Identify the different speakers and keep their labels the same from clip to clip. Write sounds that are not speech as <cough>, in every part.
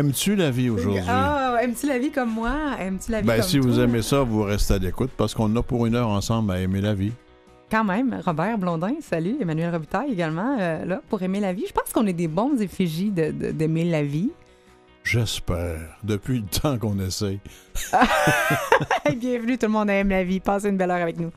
Speaker 1: Aimes-tu la vie aujourd'hui?
Speaker 2: Ah, aimes-tu la vie comme moi? Aimes-tu la vie
Speaker 1: Ben,
Speaker 2: comme
Speaker 1: si vous aimez ça, vous restez à l'écoute parce qu'on a pour une heure ensemble à aimer la vie.
Speaker 2: Quand même, Robert Blondin, salut. Emmanuel Robitaille également, euh, là, pour aimer la vie. Je pense qu'on est des bons effigies d'aimer la vie.
Speaker 1: J'espère. Depuis le temps qu'on essaye. <laughs>
Speaker 2: Bienvenue, tout le monde aime la vie. Passez une belle heure avec nous.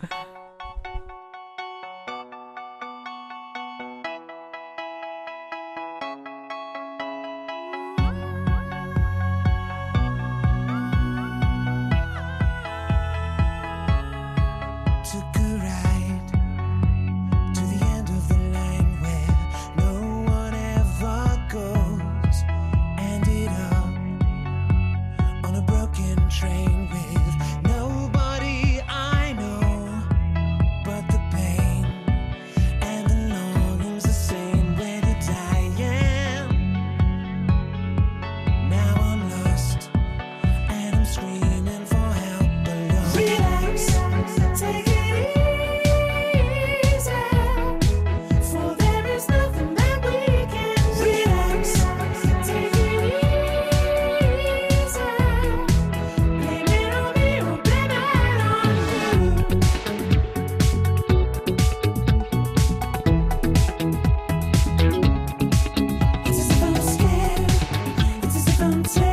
Speaker 3: I'm.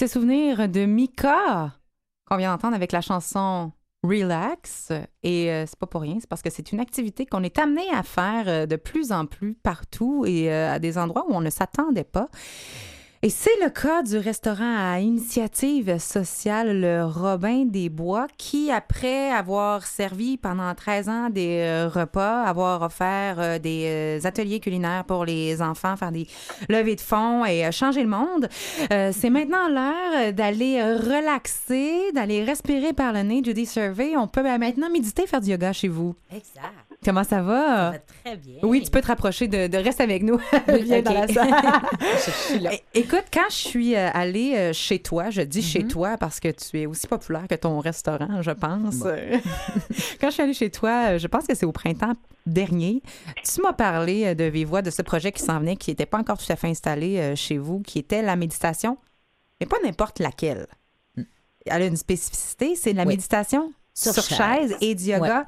Speaker 2: Succès souvenir de Mika, qu'on vient d'entendre avec la chanson Relax. Et euh, c'est pas pour rien, c'est parce que c'est une activité qu'on est amené à faire euh, de plus en plus partout et euh, à des endroits où on ne s'attendait pas. Et c'est le cas du restaurant à initiative sociale Le Robin des Bois qui, après avoir servi pendant 13 ans des euh, repas, avoir offert euh, des euh, ateliers culinaires pour les enfants, faire des levées de fonds et changer le monde, c'est maintenant l'heure d'aller relaxer, d'aller respirer par le nez. Judy Survey, on peut euh, maintenant méditer, faire du yoga chez vous.
Speaker 4: Exact.
Speaker 2: Comment ça va?
Speaker 4: Ça va très bien.
Speaker 2: Oui, tu peux te rapprocher de, de reste avec nous. <laughs> Viens dans la <laughs> salle.
Speaker 4: je suis là.
Speaker 2: Écoute, quand je suis euh, allée euh, chez toi, je dis
Speaker 4: Mhm.
Speaker 2: chez toi parce que tu es aussi populaire que ton restaurant, je pense. <laughs> Quand je suis allée chez toi, euh, je pense que c'est au printemps dernier, tu m'as parlé de vive voix de ce projet qui s'en venait, qui n'était pas encore tout à fait installé chez vous, qui était la méditation, mais pas n'importe laquelle. Elle a une spécificité, c'est la
Speaker 4: Mm. Oui.
Speaker 2: méditation
Speaker 4: Sur
Speaker 2: sur, chaise.
Speaker 4: chaise.
Speaker 2: et du yoga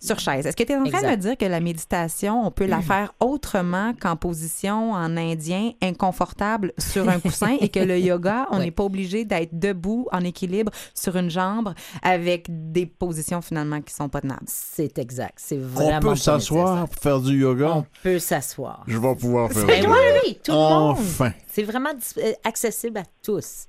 Speaker 2: sur chaise. Est-ce que tu es en train de me
Speaker 4: Exact.
Speaker 2: dire que la méditation, on peut la <clears throat> faire autrement qu'en position en indien, inconfortable sur un coussin et que le <laughs> yoga, on
Speaker 4: Oui.
Speaker 2: n'est pas obligé d'être debout en équilibre sur une jambe avec des positions finalement qui sont pas tenables?
Speaker 4: C'est exact. C'est vraiment.
Speaker 1: On peut s'asseoir pour faire du yoga.
Speaker 4: On peut s'asseoir.
Speaker 1: Je vais pouvoir faire
Speaker 4: Ben
Speaker 1: du
Speaker 4: oui,
Speaker 1: yoga.
Speaker 4: oui, tout le monde.
Speaker 1: Enfin.
Speaker 4: C'est vraiment euh, accessible à tous.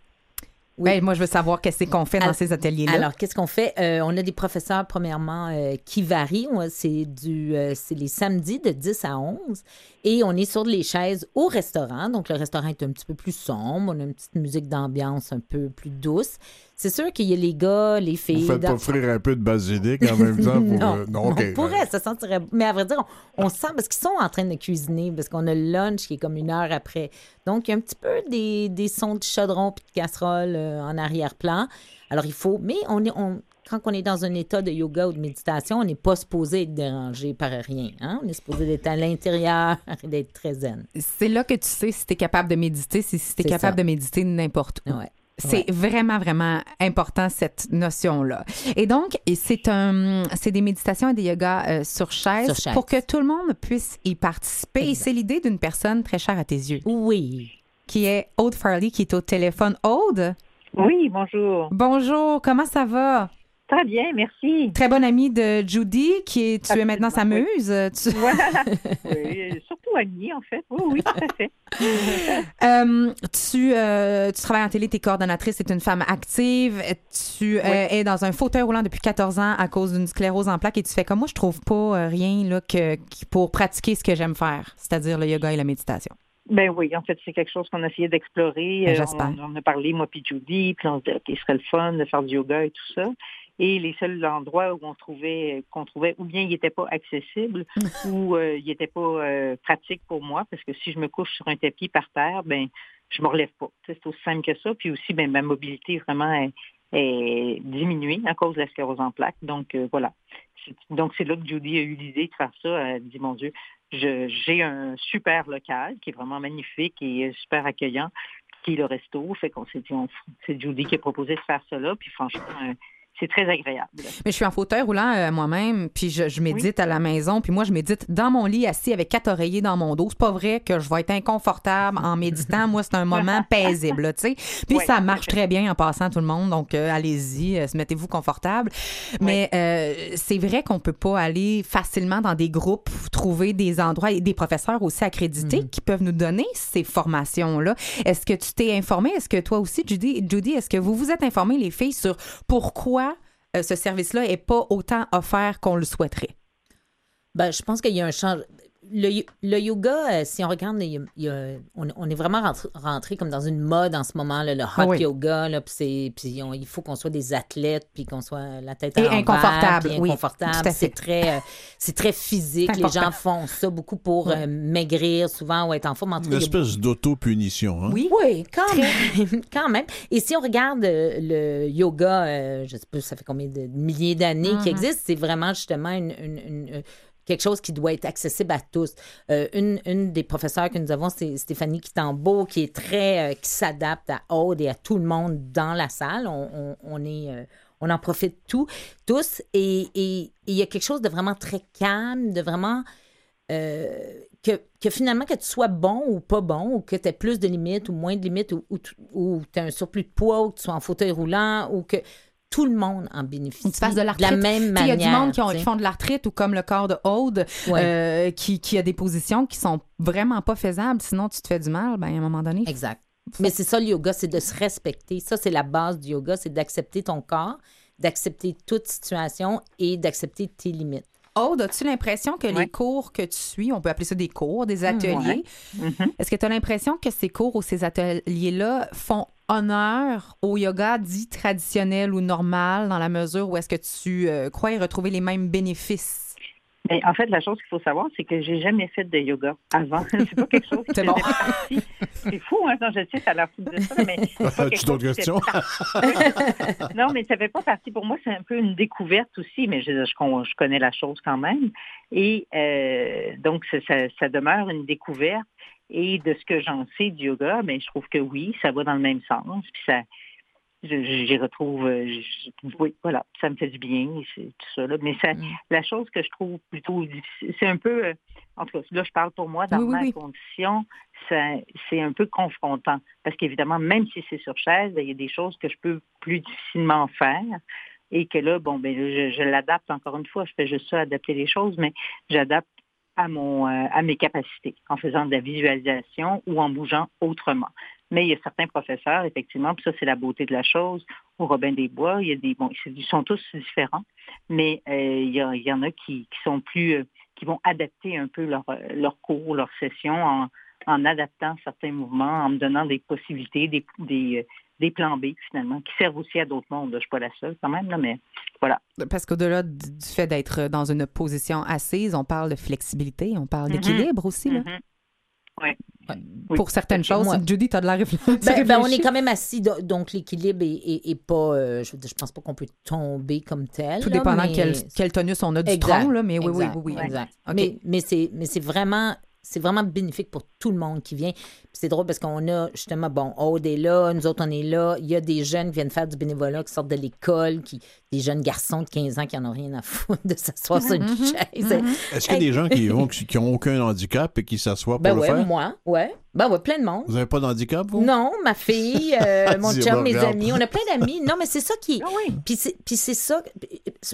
Speaker 4: Oui.
Speaker 2: Ben, moi, je veux savoir qu'est-ce qu'on fait dans
Speaker 4: Alors-
Speaker 2: ces ateliers-là.
Speaker 4: Alors, qu'est-ce qu'on fait? Euh, on a des professeurs, premièrement, euh, qui varient. C'est du, euh, c'est les samedis de 10 à 11. Et on est sur les chaises au restaurant. Donc, le restaurant est un petit peu plus sombre. On a une petite musique d'ambiance un peu plus douce. C'est sûr qu'il y a les gars, les
Speaker 1: Vous
Speaker 4: filles.
Speaker 1: faites
Speaker 4: dans-
Speaker 1: offrir un peu de basilic en même temps pour. <laughs>
Speaker 4: non,
Speaker 1: euh, non, OK.
Speaker 4: on pourrait, ça sentirait. Mais à vrai dire, on, on sent parce qu'ils sont en train de cuisiner, parce qu'on a le lunch qui est comme une heure après. Donc, il y a un petit peu des, des sons de chaudron puis de casserole euh, en arrière-plan. Alors, il faut. Mais on est. On, quand on est dans un état de yoga ou de méditation, on n'est pas supposé être dérangé par rien. hein? On est supposé être à l'intérieur et d'être très zen.
Speaker 2: C'est là que tu sais si tu es capable de méditer, si, si tu es capable
Speaker 4: ça.
Speaker 2: de méditer n'importe où.
Speaker 4: Ouais.
Speaker 2: C'est vraiment, vraiment important, cette notion-là. Et donc, c'est un, c'est des méditations et des yogas euh, sur, chaise
Speaker 4: Sur chaise.
Speaker 2: pour que tout le monde puisse y participer. Et c'est l'idée d'une personne très chère à tes yeux,
Speaker 4: Oui.
Speaker 2: qui est Aude Farley, qui est au téléphone. Aude,
Speaker 5: Oui, bonjour.
Speaker 2: bonjour, comment ça va?
Speaker 5: Très bien, merci.
Speaker 2: Très bonne amie de Judy, qui est, tu es maintenant sa muse. Tu-
Speaker 5: Voilà. <laughs> Oui, surtout En fait. Oui, oui, tout à fait. <laughs>
Speaker 2: Euh, tu, euh, tu travailles en télé, tu es coordonnatrice, tu es une femme active, tu euh, es dans un fauteuil roulant depuis 14 ans à cause d'une sclérose en plaques et tu fais comme moi, je trouve pas rien là, que, pour pratiquer ce que j'aime faire, c'est-à-dire le yoga et la méditation.
Speaker 5: Ben oui, en fait, c'est quelque chose qu'on a essayé d'explorer.
Speaker 2: Ben, j'espère.
Speaker 5: on, on a parlé, moi puis Judy, puis on se dit, OK, ce serait le fun de faire du yoga et tout ça. Et les seuls endroits où on trouvait qu'on trouvait ou bien il n'était pas accessible <laughs> ou euh, il n'était pas euh, pratique pour moi, parce que si je me couche sur un tapis par terre, ben je me relève pas. C'est aussi simple que ça. Puis aussi, ben, ma mobilité vraiment est, est diminuée à cause de la sclérose en plaques. Donc euh, voilà. Donc c'est là que Judy a eu l'idée de faire ça. Elle a dit, mon Dieu, j'ai un super local qui est vraiment magnifique et super accueillant, qui est le resto. Fait qu'on s'est dit, c'est Judy qui a proposé de faire là. Puis franchement, c'est très agréable.
Speaker 2: Mais je suis en fauteuil roulant euh, moi-même, puis je, je médite à la maison, puis moi je médite dans mon lit assis avec quatre oreillers dans mon dos. C'est pas vrai que je vais être inconfortable en méditant. Moi, c'est un moment <laughs> paisible, tu sais. Puis ça marche très bien en passant tout le monde, donc euh, allez-y, euh, se mettez-vous confortable. Mais euh, c'est vrai qu'on peut pas aller facilement dans des groupes, trouver des endroits et des professeurs aussi accrédités qui peuvent nous donner ces formations-là. Est-ce que tu t'es informé? Est-ce que toi aussi, Judy, Judy est-ce que vous vous êtes informé, les filles, sur pourquoi ce service-là n'est pas autant offert qu'on le souhaiterait?
Speaker 4: Ben, je pense qu'il y a un changement. Le, le yoga, euh, si on regarde, il y a- il y a- on, on est vraiment rentré, rentré comme dans une mode en ce moment, là, le hot
Speaker 2: Oui.
Speaker 4: yoga. Là, puis c'est- puis on- il faut qu'on soit des athlètes, puis qu'on soit la tête
Speaker 2: Et inconfortable, oui,
Speaker 4: inconfortable.
Speaker 2: fait.
Speaker 4: C'est très, euh, c'est très physique.
Speaker 2: C'est
Speaker 4: Les gens font ça beaucoup pour euh, maigrir souvent ou être en forme.
Speaker 1: Une espèce d'auto-punition. Hein?
Speaker 2: Oui.
Speaker 4: oui, quand même. <laughs> quand même. Et si on regarde euh, le yoga, euh, je sais pas, ça fait combien de milliers d'années
Speaker 2: Mm-hmm.
Speaker 4: qu'il existe, c'est vraiment justement une, une- une- quelque chose qui doit être accessible à tous. Euh, une, une des professeurs que nous avons, c'est Stéphanie Quitambeau, qui est très, euh, qui s'adapte à Aude et à tout le monde dans la salle. On, on- est, euh, on en profite tout, tous. Et il y a quelque chose de vraiment très calme, de vraiment euh, que, que finalement, que tu sois bon ou pas bon, ou que tu aies plus de limites ou moins de limites, ou, ou, tu as un surplus de poids, ou que tu sois en fauteuil roulant, ou que tout le monde en bénéficie.
Speaker 2: Ou tu fasses de
Speaker 4: la
Speaker 2: l'arthrite.
Speaker 4: même manière.
Speaker 2: Il y a du monde qui, ont- font de l'arthrite ou comme le corps de Aude,
Speaker 4: Ouais.
Speaker 2: euh, qui, qui a des positions qui sont vraiment pas faisables. Sinon, tu te fais du mal, ben, à un moment donné.
Speaker 4: Exact. Mais c'est ça le yoga, c'est de se respecter. Ça, c'est la base du yoga, c'est d'accepter ton corps, d'accepter toute situation et d'accepter tes limites.
Speaker 2: Aude, as-tu l'impression que les cours que tu suis, on peut appeler ça des cours, des ateliers,
Speaker 5: Mhm.
Speaker 2: est-ce que tu as l'impression que ces cours ou ces ateliers-là font honneur au yoga dit traditionnel ou normal dans la mesure où est-ce que tu euh, crois y retrouver les mêmes bénéfices?
Speaker 5: Mais en fait, la chose qu'il faut savoir, c'est que j'ai jamais fait de yoga avant. <laughs> c'est pas quelque chose qui faisait
Speaker 2: bon.
Speaker 5: partie. C'est fou, hein? Non, je sais, ça a l'air fou de ça, mais
Speaker 1: As-tu d'autres questions?
Speaker 5: non, mais ça fait pas partie. Pour moi, c'est un peu une découverte aussi, mais je, je, con- je connais la chose quand même. Et euh, donc, ça, ça, demeure une découverte. Et de ce que j'en sais du yoga, mais je trouve que oui, ça va dans le même sens. Puis ça, j'y retrouve, euh, je- oui, voilà, ça me fait du bien, c'est tout ça. Là. Mais ça,
Speaker 4: Mm.
Speaker 5: la chose que je trouve plutôt difficile, c'est un peu, euh, en tout cas, là, je parle pour moi, dans
Speaker 2: Oui,
Speaker 5: ma
Speaker 2: oui.
Speaker 5: condition, c'est un peu confrontant. Parce qu'évidemment, même si c'est sur chaise, ben, il y a des choses que je peux plus difficilement faire. Et que là, bon, ben, je, je l'adapte encore une fois. Je fais juste ça, adapter les choses, mais j'adapte à mon euh, à mes capacités en faisant de la visualisation ou en bougeant autrement. Mais il y a certains professeurs, effectivement, puis ça, c'est la beauté de la chose. Au Robin des Bois, il y a des bon, ils sont tous différents, mais euh, il, y a- il y en a qui, qui sont plus euh, qui vont adapter un peu leur, euh, leur cours, leur session en, en adaptant certains mouvements, en me donnant des possibilités, des, des, des plans B, finalement, qui servent aussi à d'autres mondes. Je ne suis pas la seule quand même, là, mais voilà.
Speaker 2: Parce qu'au-delà du fait d'être dans une position assise, on parle de flexibilité, on parle
Speaker 5: Mhm.
Speaker 2: d'équilibre aussi. Là.
Speaker 5: Oui.
Speaker 2: Pour certaines choses.
Speaker 4: Moi-
Speaker 2: Judy, tu as de la réflexion.
Speaker 4: Ben, <laughs> ben, on est quand même assis, do- donc l'équilibre est, est- est pas. euh, je, veux dire, je pense pas qu'on peut tomber comme tel.
Speaker 2: Tout
Speaker 4: là,
Speaker 2: dépendant
Speaker 4: mais-
Speaker 2: quel, quel tonus on a du
Speaker 4: Exact,
Speaker 2: tronc, là, mais oui, oui,
Speaker 4: exact,
Speaker 2: oui, oui.
Speaker 4: exact.
Speaker 2: OK.
Speaker 4: Mais, mais c'est mais c'est vraiment c'est vraiment bénéfique pour tout le monde qui vient. C'est drôle parce qu'on a justement, bon, Aude est là, nous autres on est là. Il y a des jeunes qui viennent faire du bénévolat, qui sortent de l'école, qui des jeunes garçons de 15 ans qui en ont rien à foutre de s'asseoir sur une
Speaker 2: Mhm.
Speaker 4: chaise.
Speaker 1: Est-ce qu'il y a des gens qui n'ont aucun handicap et qui s'assoient pour
Speaker 4: Ben
Speaker 1: le
Speaker 4: ouais,
Speaker 1: faire?
Speaker 4: moi, ouais. Ben ouais, plein de monde.
Speaker 1: Vous n'avez pas d'handicap, vous?
Speaker 4: Non, ma fille, euh, <laughs> mon chum,
Speaker 1: bah,
Speaker 4: mes
Speaker 1: regarde.
Speaker 4: amis, on a plein d'amis. Non, mais c'est ça qui.
Speaker 5: Ah oui.
Speaker 4: Puis c'est, ça.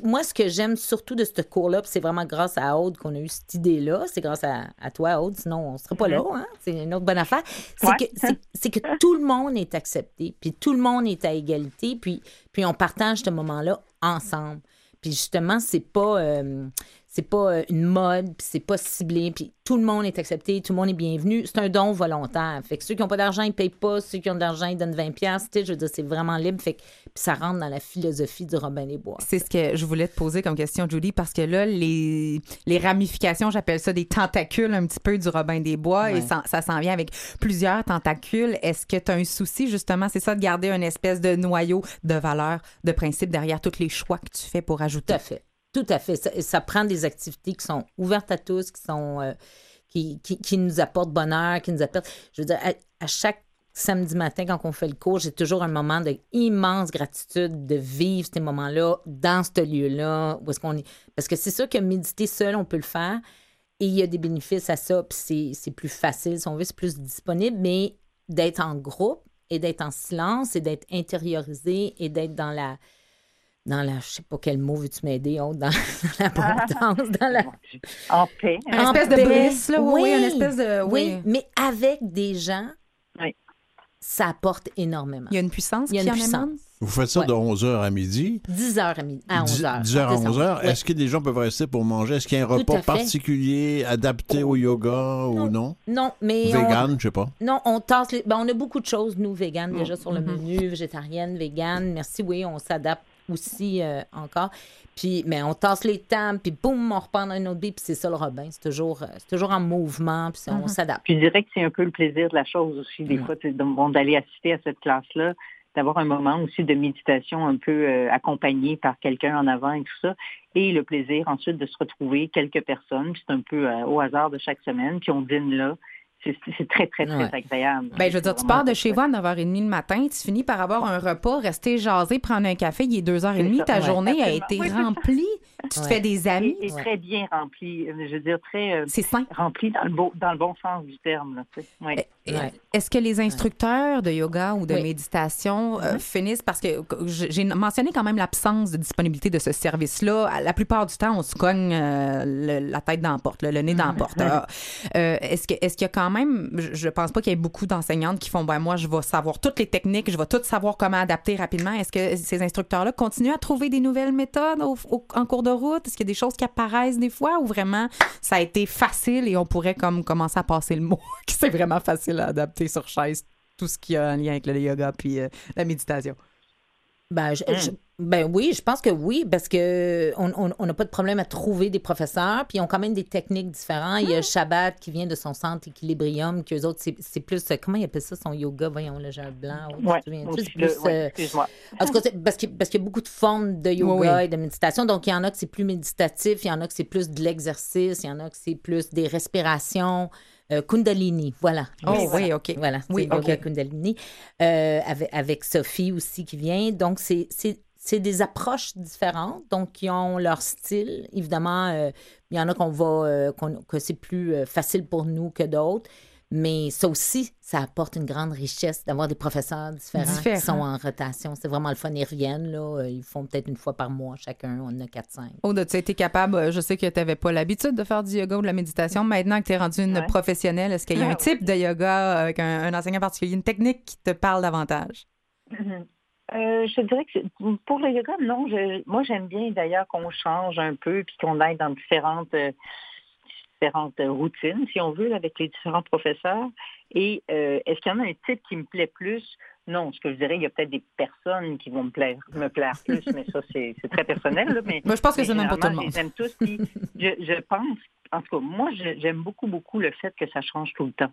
Speaker 4: Moi, ce que j'aime surtout de ce cours-là, c'est vraiment grâce à Aude qu'on a eu cette idée-là. C'est grâce à, à toi, Aude. Sinon, on ne serait pas là. Hein? C'est une autre bonne affaire. C'est,
Speaker 5: Ouais.
Speaker 4: que, c'est, c'est que tout le monde est accepté. Puis tout le monde est à égalité. Puis, puis on partage ce moment-là ensemble. Puis justement, c'est pas. euh, c'est pas euh, une mode, puis c'est pas ciblé, puis tout le monde est accepté, tout le monde est bienvenu. C'est un don volontaire. Fait que ceux qui n'ont pas d'argent, ils payent pas. Ceux qui ont de l'argent, ils donnent 20 pièces. Je veux dire, c'est vraiment libre. Fait que puis ça rentre dans la philosophie du Robin des Bois.
Speaker 2: C'est ce que je voulais te poser comme question, Judy, parce que là, les, les ramifications, j'appelle ça des tentacules un petit peu du Robin des Bois, et ça, ça s'en vient avec plusieurs tentacules. Est-ce que tu as un souci, justement, c'est ça, de garder une espèce de noyau de valeur, de principe derrière tous les choix que tu fais pour
Speaker 4: Tout
Speaker 2: ajouter?
Speaker 4: à fait. Tout à fait. Ça, prend des activités qui sont ouvertes à tous, qui sont euh, qui, qui, qui nous apportent bonheur, qui nous apportent. Je veux dire, à, chaque samedi matin, quand on fait le cours, j'ai toujours un moment d'immense gratitude de vivre ces moments-là dans ce lieu-là. Où est-ce qu'on est. Parce que c'est sûr que méditer seul, on peut le faire. Et il y a des bénéfices à ça, puis c'est- c'est plus facile, si on veut, c'est plus disponible, mais d'être en groupe et d'être en silence et d'être intériorisé et d'être dans la dans la je sais pas quel mot veux-tu m'aider Aude? dans, <laughs> dans l'abondance dans la
Speaker 5: En paix.
Speaker 2: Une
Speaker 4: En
Speaker 2: espèce de
Speaker 4: paix.
Speaker 2: bliss, là, oui, oui, une espèce de...
Speaker 4: oui
Speaker 2: Oui.
Speaker 4: mais avec des gens
Speaker 5: Oui.
Speaker 4: ça apporte énormément
Speaker 2: Il y a une puissance
Speaker 4: Il y a
Speaker 2: qui
Speaker 4: une
Speaker 2: en
Speaker 4: puissance.
Speaker 2: émane?
Speaker 1: Vous faites ça
Speaker 4: Ouais.
Speaker 1: de 11h à midi?
Speaker 4: 10 heures à, midi, à 11 heures
Speaker 1: 10h à 11h.
Speaker 4: Ouais.
Speaker 1: Est-ce que des gens peuvent rester pour manger? Est-ce qu'il y a un
Speaker 4: Tout
Speaker 1: repas particulier adapté au yoga ou non?
Speaker 4: non? Mais on-
Speaker 1: Vegan, je sais pas.
Speaker 4: Non, on tasse les... ben, on a beaucoup de choses, nous, véganes,
Speaker 2: Mm.
Speaker 4: déjà sur le
Speaker 2: Mm-hmm.
Speaker 4: menu, végétarienne, végane. Merci, oui, on s'adapte aussi euh, encore. Puis, mais on tasse les tables, puis boum, on repart dans une autre bille, puis c'est ça le Robin. C'est toujours, euh, c'est toujours en mouvement, puis on s'adapte.
Speaker 5: Puis je dirais que c'est un peu le plaisir de la chose aussi, des fois, bon, d'aller assister à cette classe-là, d'avoir un moment aussi de méditation un peu euh, accompagné par quelqu'un en avant et tout ça, et le plaisir ensuite de se retrouver quelques personnes, puis c'est un peu euh, au hasard de chaque semaine, puis on dîne là. C'est très, très, très
Speaker 4: Ouais.
Speaker 5: agréable.
Speaker 2: Ben, je veux dire, tu pars de chez vous à 9h30 le matin, tu finis par avoir un repas, rester jaser, prendre un café, il est 2h30,
Speaker 5: C'est ça,
Speaker 2: ta
Speaker 4: ouais.
Speaker 2: journée a été remplie, tu te
Speaker 4: Ouais.
Speaker 2: fais des amis,
Speaker 5: Et, et
Speaker 4: Ouais.
Speaker 5: très bien rempli, euh, je veux dire, très euh,
Speaker 2: c'est sain.
Speaker 5: rempli dans le, beau, dans le bon sens du terme. Là, tu sais. ouais.
Speaker 4: Ouais.
Speaker 2: Est-ce que les instructeurs de yoga ou de
Speaker 4: Oui.
Speaker 2: méditation euh, finissent parce que j'ai mentionné quand même l'absence de disponibilité de ce service-là. La plupart du temps, on se cogne euh, le- la tête dans la porte, le, le nez dans la porte. Ah, euh, est-ce que est-ce qu'il y a quand même, je, je pense pas qu'il y ait beaucoup d'enseignantes qui font ben moi je vais savoir toutes les techniques, je vais tout savoir comment adapter rapidement. Est-ce que ces instructeurs-là continuent à trouver des nouvelles méthodes au- au- en cours de route Est-ce qu'il y a des choses qui apparaissent des fois ou vraiment ça a été facile et on pourrait comme commencer à passer le mot <laughs> que c'est vraiment facile à adapter sur chaise tout ce qui a un lien avec le yoga puis euh, la méditation?
Speaker 4: Ben, je, je- Ben oui, je pense que oui, parce que on on- on n'a pas de problème à trouver des professeurs, puis ils ont quand même des techniques différentes. Il y a Shabbat qui vient de son centre Equilibrium, que eux autres, c'est plus, euh, comment ils appellent ça, son yoga? Voyons, là, j'ai un blanc.
Speaker 5: Ouais, ouais,
Speaker 4: euh,
Speaker 5: excuse-moi.
Speaker 4: En tout cas, parce qu'il parce qu'il y a beaucoup de formes de yoga
Speaker 2: Oui,
Speaker 4: et de méditation. Donc, il y en a que c'est plus méditatif, il y en a que c'est plus de l'exercice, il y en a que c'est plus des respirations. euh, Kundalini, voilà.
Speaker 2: Oh oui, OK.
Speaker 4: Voilà,
Speaker 2: Oui,
Speaker 4: c'est yoga
Speaker 2: OK.
Speaker 4: Kundalini. Euh, avec, avec Sophie aussi qui vient. Donc, c'est- c'est des approches différentes, donc qui ont leur style. Évidemment, euh, il y en a qu'on va, euh, qu'on- que c'est plus euh, facile pour nous que d'autres. Mais ça aussi, ça apporte une grande richesse d'avoir des professeurs différents,
Speaker 2: Différents.
Speaker 4: qui sont en rotation. C'est vraiment le fun. Ils reviennent, là. Ils font peut-être une fois par mois chacun. On en a 4-5.
Speaker 2: Aude, tu as été capable, je sais que tu n'avais pas l'habitude de faire du yoga ou de la méditation. Maintenant que tu es rendue une
Speaker 5: Ouais.
Speaker 2: professionnelle, est-ce qu'il y a un
Speaker 5: Ah,
Speaker 2: type de yoga avec un, un enseignant particulier, une technique qui te parle davantage?
Speaker 5: Euh, je dirais que pour le yoga, non. Je- moi, j'aime bien d'ailleurs qu'on change un peu puis qu'on aille dans différentes, euh, différentes routines, si on veut, avec les différents professeurs. Et euh, est-ce qu'il y en a un type qui me plaît plus? Non, ce que je dirais, il y a peut-être des personnes qui vont me plaire, me plaire plus, mais ça, c'est très personnel. là, mais, <laughs>
Speaker 2: Moi, je pense que c'est même pas tout le
Speaker 5: généralement,
Speaker 2: monde.
Speaker 5: Je les aime tous. puis je, je pense, en tout cas, moi, j'aime beaucoup, beaucoup le fait que ça change tout le temps.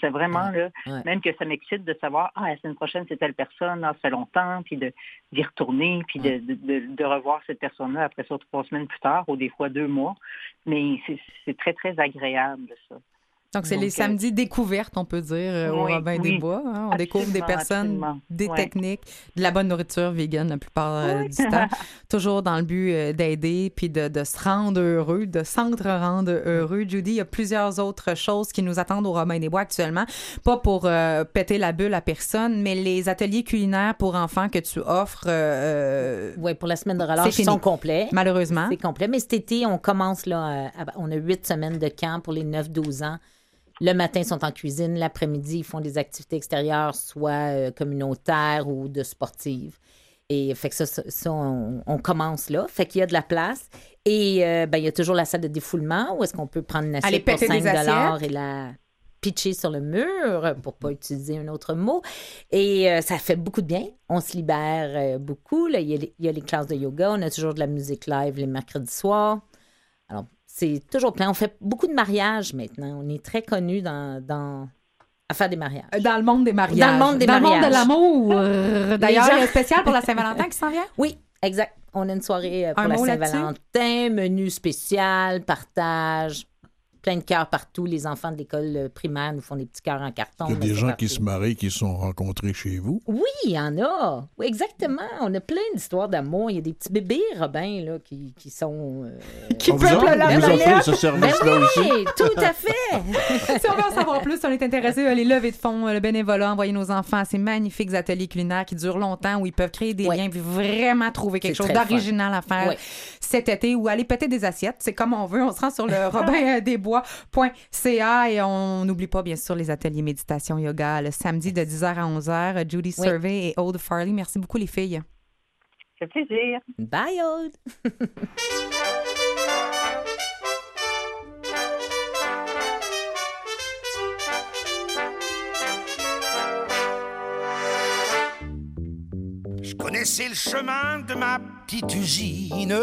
Speaker 5: C'est vraiment, là,
Speaker 4: Ouais.
Speaker 5: même que ça m'excite de savoir, ah, la semaine prochaine, c'est telle personne, ah, ça fait longtemps, puis de- d'y retourner, puis de, de, de- de revoir cette personne-là après ça trois semaines plus tard, ou des fois deux mois. Mais c'est très, très agréable, ça.
Speaker 2: Donc, c'est les
Speaker 5: euh,
Speaker 2: samedis découvertes, on peut dire, euh, au
Speaker 5: Oui,
Speaker 2: Robin
Speaker 5: oui.
Speaker 2: des Bois. hein. On découvre des personnes,
Speaker 5: absolument.
Speaker 2: des
Speaker 5: Ouais.
Speaker 2: techniques, de la bonne nourriture vegan la plupart euh,
Speaker 5: Oui.
Speaker 2: du temps. <laughs> Toujours dans le but d'aider puis de, de se rendre heureux, de s'entre-rendre heureux. Judy, il y a plusieurs autres choses qui nous attendent au Robin des Bois actuellement. Pas pour euh, péter la bulle à personne, mais les ateliers culinaires pour enfants que tu offres, euh,
Speaker 4: Oui, pour la semaine de
Speaker 2: C'est
Speaker 4: relâche, ils sont complets.
Speaker 2: malheureusement.
Speaker 4: C'est complet. Mais cet été, on commence, là, à- on a huit semaines de camp pour les 9-12 ans. Le matin, ils sont en cuisine. L'après-midi, ils font des activités extérieures, soit euh, communautaires ou de sportives. Et fait que ça, ça, ça, on, on commence là. Fait qu'il y a de la place. Et euh, ben, il y a toujours la salle de défoulement où est-ce qu'on peut prendre une assiette pour
Speaker 2: péter
Speaker 4: 5
Speaker 2: des assiettes.
Speaker 4: et la pitcher sur le mur, pour pas utiliser un autre mot. Et euh, ça fait beaucoup de bien. On se libère euh, beaucoup. Là. Il, y a les, il y a les classes de yoga. On a toujours de la musique live les mercredis soirs. Alors, c'est toujours plein. On fait beaucoup de mariages maintenant. On est très connus dans, dans... à faire des mariages.
Speaker 2: Dans le monde des mariages.
Speaker 4: Dans le monde des
Speaker 2: Dans le monde de
Speaker 4: mariages.
Speaker 2: l'amour. Euh, D'ailleurs,
Speaker 4: gens-
Speaker 2: spécial pour la Saint-Valentin qui s'en vient?
Speaker 4: Oui, exact. On a une soirée euh, pour
Speaker 2: Un
Speaker 4: la? Saint-Valentin, menu spécial, partage, plein de cœurs partout. Les enfants de l'école euh, primaire nous font des petits cœurs en carton.
Speaker 1: Il y a des gens qui se marient qui se sont rencontrés chez vous.
Speaker 4: Oui, il y en a. Oui, exactement. On a plein d'histoires d'amour. Il y a des petits bébés, Robin, là, qui, qui sont... euh,
Speaker 2: Qui
Speaker 1: vous
Speaker 2: peuplent la
Speaker 1: vous offrez ce service-là aussi.
Speaker 4: Oui, tout à fait. <laughs>
Speaker 2: si on veut en savoir plus, si on est intéressé, euh, les levées de fonds, euh, le bénévolat, envoyer nos enfants à ces magnifiques ateliers culinaires qui durent longtemps, où ils peuvent créer des
Speaker 4: Ouais.
Speaker 2: liens, puis vraiment trouver quelque chose d'original à faire
Speaker 4: Ouais.
Speaker 2: cet été, ou aller péter des assiettes. C'est comme on veut. On se rend sur le <laughs> et on n'oublie pas, bien sûr, les ateliers méditation yoga le samedi de 10h à 11h. Judy
Speaker 4: Oui.
Speaker 2: Survey et Aude Farley, merci beaucoup, les filles.
Speaker 5: Ça fait plaisir.
Speaker 4: Bye, Aude.
Speaker 6: Je connaissais le chemin de ma petite usine.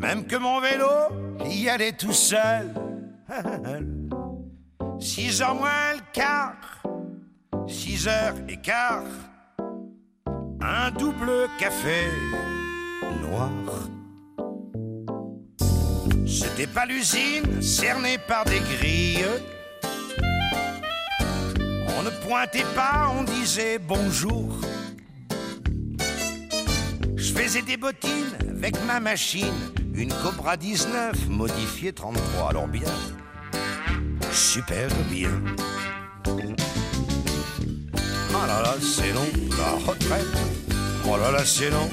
Speaker 6: Même que mon vélo y allait tout seul. <laughs> Six heures moins le quart, six heures et quart. Un double café noir. C'était pas l'usine cernée par des grilles. On ne pointait pas, on disait bonjour. Je faisais des bottines avec ma machine, une Cobra 19 modifiée 33. Alors bien, super bien. Oh là là, c'est long, la retraite. Oh là là, c'est long.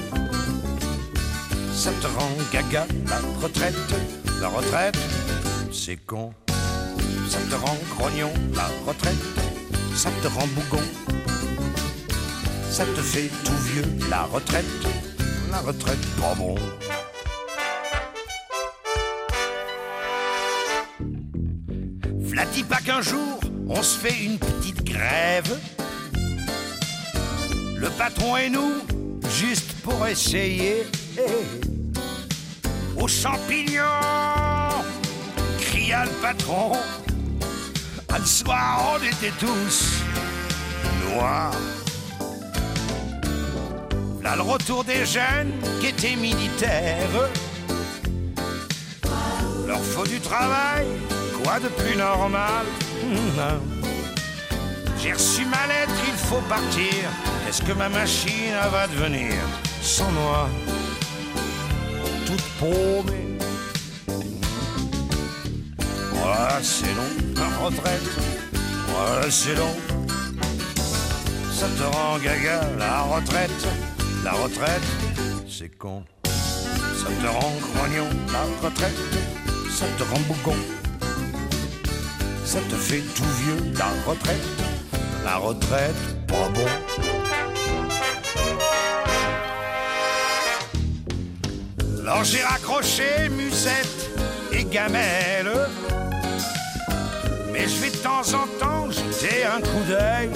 Speaker 6: Ça te rend gaga, la retraite. La retraite, c'est con. Ça te rend grognon, la retraite. Ça te rend bougon. Ça te fait tout vieux, la retraite. La retraite, pas bon. Pas qu'un jour, on se fait une petite grève. Le patron et nous, juste pour essayer. Aux champignons, cria le patron. Un soir, on était tous noirs. Là, le retour des jeunes qui étaient militaires. Leur faut du travail, quoi de plus normal <laughs> J'ai reçu ma lettre, il faut partir. Qu'est-ce que ma machine va devenir sans moi? Toute paumée. Voilà, c'est long, la retraite. Voilà, c'est long. Ça te rend gaga, la retraite. La retraite, c'est con. Ça te rend grognon, la retraite. Ça te rend bougon. Ça te fait tout vieux, la retraite. La retraite, pas bon. Alors j'ai raccroché musette et gamelle. Mais je vais de temps en temps jeter un coup d'œil.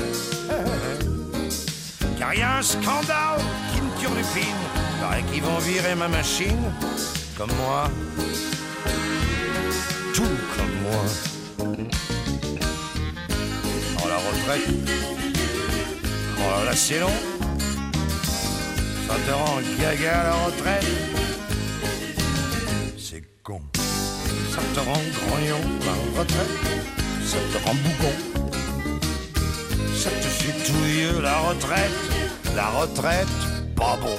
Speaker 6: <laughs> Car y a un scandale qui me turlupine. Paraît qu'ils vont virer ma machine. Comme moi. Tout comme moi. Oh. Oh là c'est long. Ça te rend gaga la retraite. C'est con. Ça te rend grognon la retraite. Ça te rend bougon. Ça te fait tout vieux la retraite. La retraite, pas bon.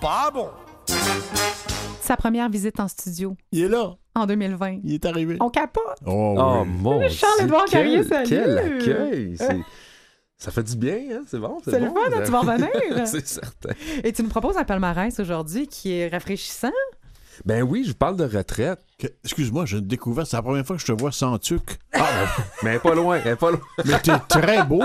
Speaker 6: Pas bon.
Speaker 2: Sa première visite en studio
Speaker 1: Il est là.
Speaker 2: En 2020.
Speaker 1: Il est arrivé.
Speaker 2: On capote.
Speaker 1: Oh,
Speaker 7: Oh
Speaker 1: oui.
Speaker 7: mon Dieu.
Speaker 2: Charles-Édouard
Speaker 7: quel-
Speaker 2: Carrier, salut.
Speaker 7: Quel accueil. c'est- Ça fait du bien, hein? C'est bon.
Speaker 2: C'est le
Speaker 7: bon,
Speaker 2: fun, hein, tu vas revenir. <laughs>
Speaker 7: c'est certain.
Speaker 2: Et tu nous proposes un palmarès aujourd'hui qui est rafraîchissant.
Speaker 7: Ben oui, je vous parle de retraite.
Speaker 1: Excuse-moi, j'ai découvert, c'est la première fois que je te vois sans tuque.
Speaker 7: Mais elle est pas loin, elle est pas loin.
Speaker 1: Mais t'es très beau.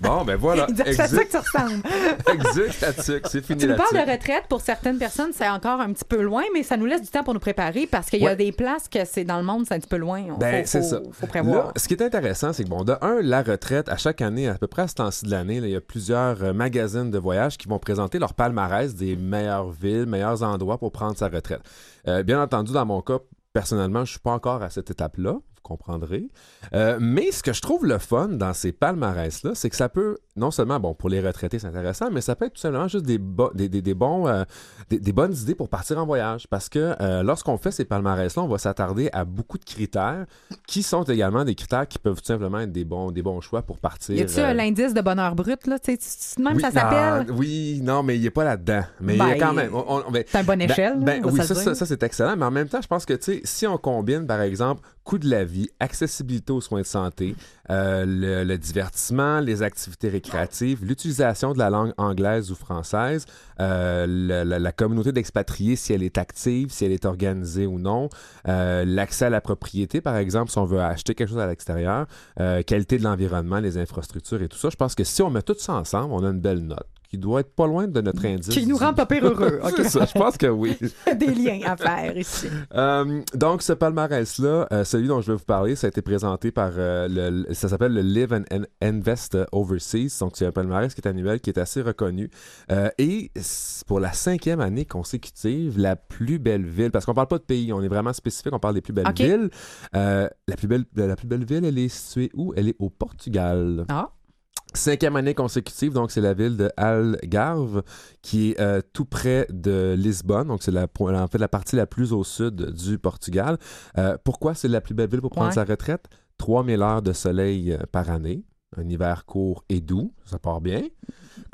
Speaker 7: Bon, ben voilà. <laughs>
Speaker 2: C'est à ça que tu ressembles. <laughs>
Speaker 7: exit la tuque, c'est fini
Speaker 2: Tu nous
Speaker 7: la
Speaker 2: parles de retraite. Pour certaines personnes, c'est encore un petit peu loin, mais ça nous laisse du temps pour nous préparer parce qu'il y a des places que c'est dans le monde, c'est un petit peu loin. On-
Speaker 7: Ben, c'est ça.
Speaker 2: faut prévoir.
Speaker 7: Là, ce qui est intéressant, c'est que, bon, de un, la retraite, à chaque année, à peu près à ce temps-ci de l'année, il y a plusieurs euh, magazines de voyage qui vont présenter leur palmarès des meilleures villes, meilleurs endroits pour prendre sa retraite. Euh, bien entendu, dans mon cas, personnellement, je suis pas encore à cette étape-là, vous comprendrez. Euh, mais ce que je trouve le fun dans ces palmarès-là, c'est que ça peut, non seulement, bon, pour les retraités, c'est intéressant, mais ça peut être tout simplement juste des, bo- des, des- des bons, euh, des, bonnes idées pour partir en voyage. Parce que euh, lorsqu'on fait ces palmarès-là, on va s'attarder à beaucoup de critères qui sont également des critères qui peuvent tout simplement être des bons, des bons choix pour partir.
Speaker 2: Y a-tu l'indice de bonheur brut, là? Tu sais, même
Speaker 7: oui,
Speaker 2: ça s'appelle?
Speaker 7: non, oui, non, mais il n'est pas là-dedans. Mais il y
Speaker 2: Ben,
Speaker 7: a quand même. ben,
Speaker 2: C'est une bonne
Speaker 7: ben-
Speaker 2: échelle.
Speaker 7: ben, oui, ça, c'est excellent. Mais en même temps, je pense que tu sais, si on combine, par exemple, coût de la vie, accessibilité aux soins de santé, euh, le, divertissement, les activités récréatives, l'utilisation de la langue anglaise ou française, euh, la, communauté d'expatriés, si elle est active, si elle est organisée ou non, euh, l'accès à la propriété, par exemple, si on veut acheter quelque chose à l'extérieur, qualité de l'environnement, les infrastructures et tout ça. Je pense que si on met tout ça ensemble, on a une belle note qui doit être pas loin de notre indice.
Speaker 2: Qui nous rend pas pire heureux. <laughs> OK.
Speaker 7: C'est ça, je pense que oui. <laughs>
Speaker 2: Des liens à faire ici.
Speaker 7: Euh, donc, ce palmarès-là, euh, celui dont je vais vous parler, ça a été présenté par euh, le, ça s'appelle le Live and, Invest Overseas. Donc, c'est un palmarès qui est annuel, qui est assez reconnu. Et pour la cinquième année consécutive, la plus belle ville, parce qu'on parle pas de pays, on est vraiment spécifique, on parle des plus belles villes. La, plus belle, la plus belle ville, elle est située où? Elle est au Portugal.
Speaker 2: Ah.
Speaker 7: Cinquième année consécutive, donc c'est la ville de Algarve qui est euh, tout près de Lisbonne, donc c'est la, en fait la partie la plus au sud du Portugal. Euh, pourquoi c'est la plus belle ville pour prendre
Speaker 2: Ouais.
Speaker 7: sa retraite? 3000 heures de soleil euh, par année, un hiver court et doux, ça part bien.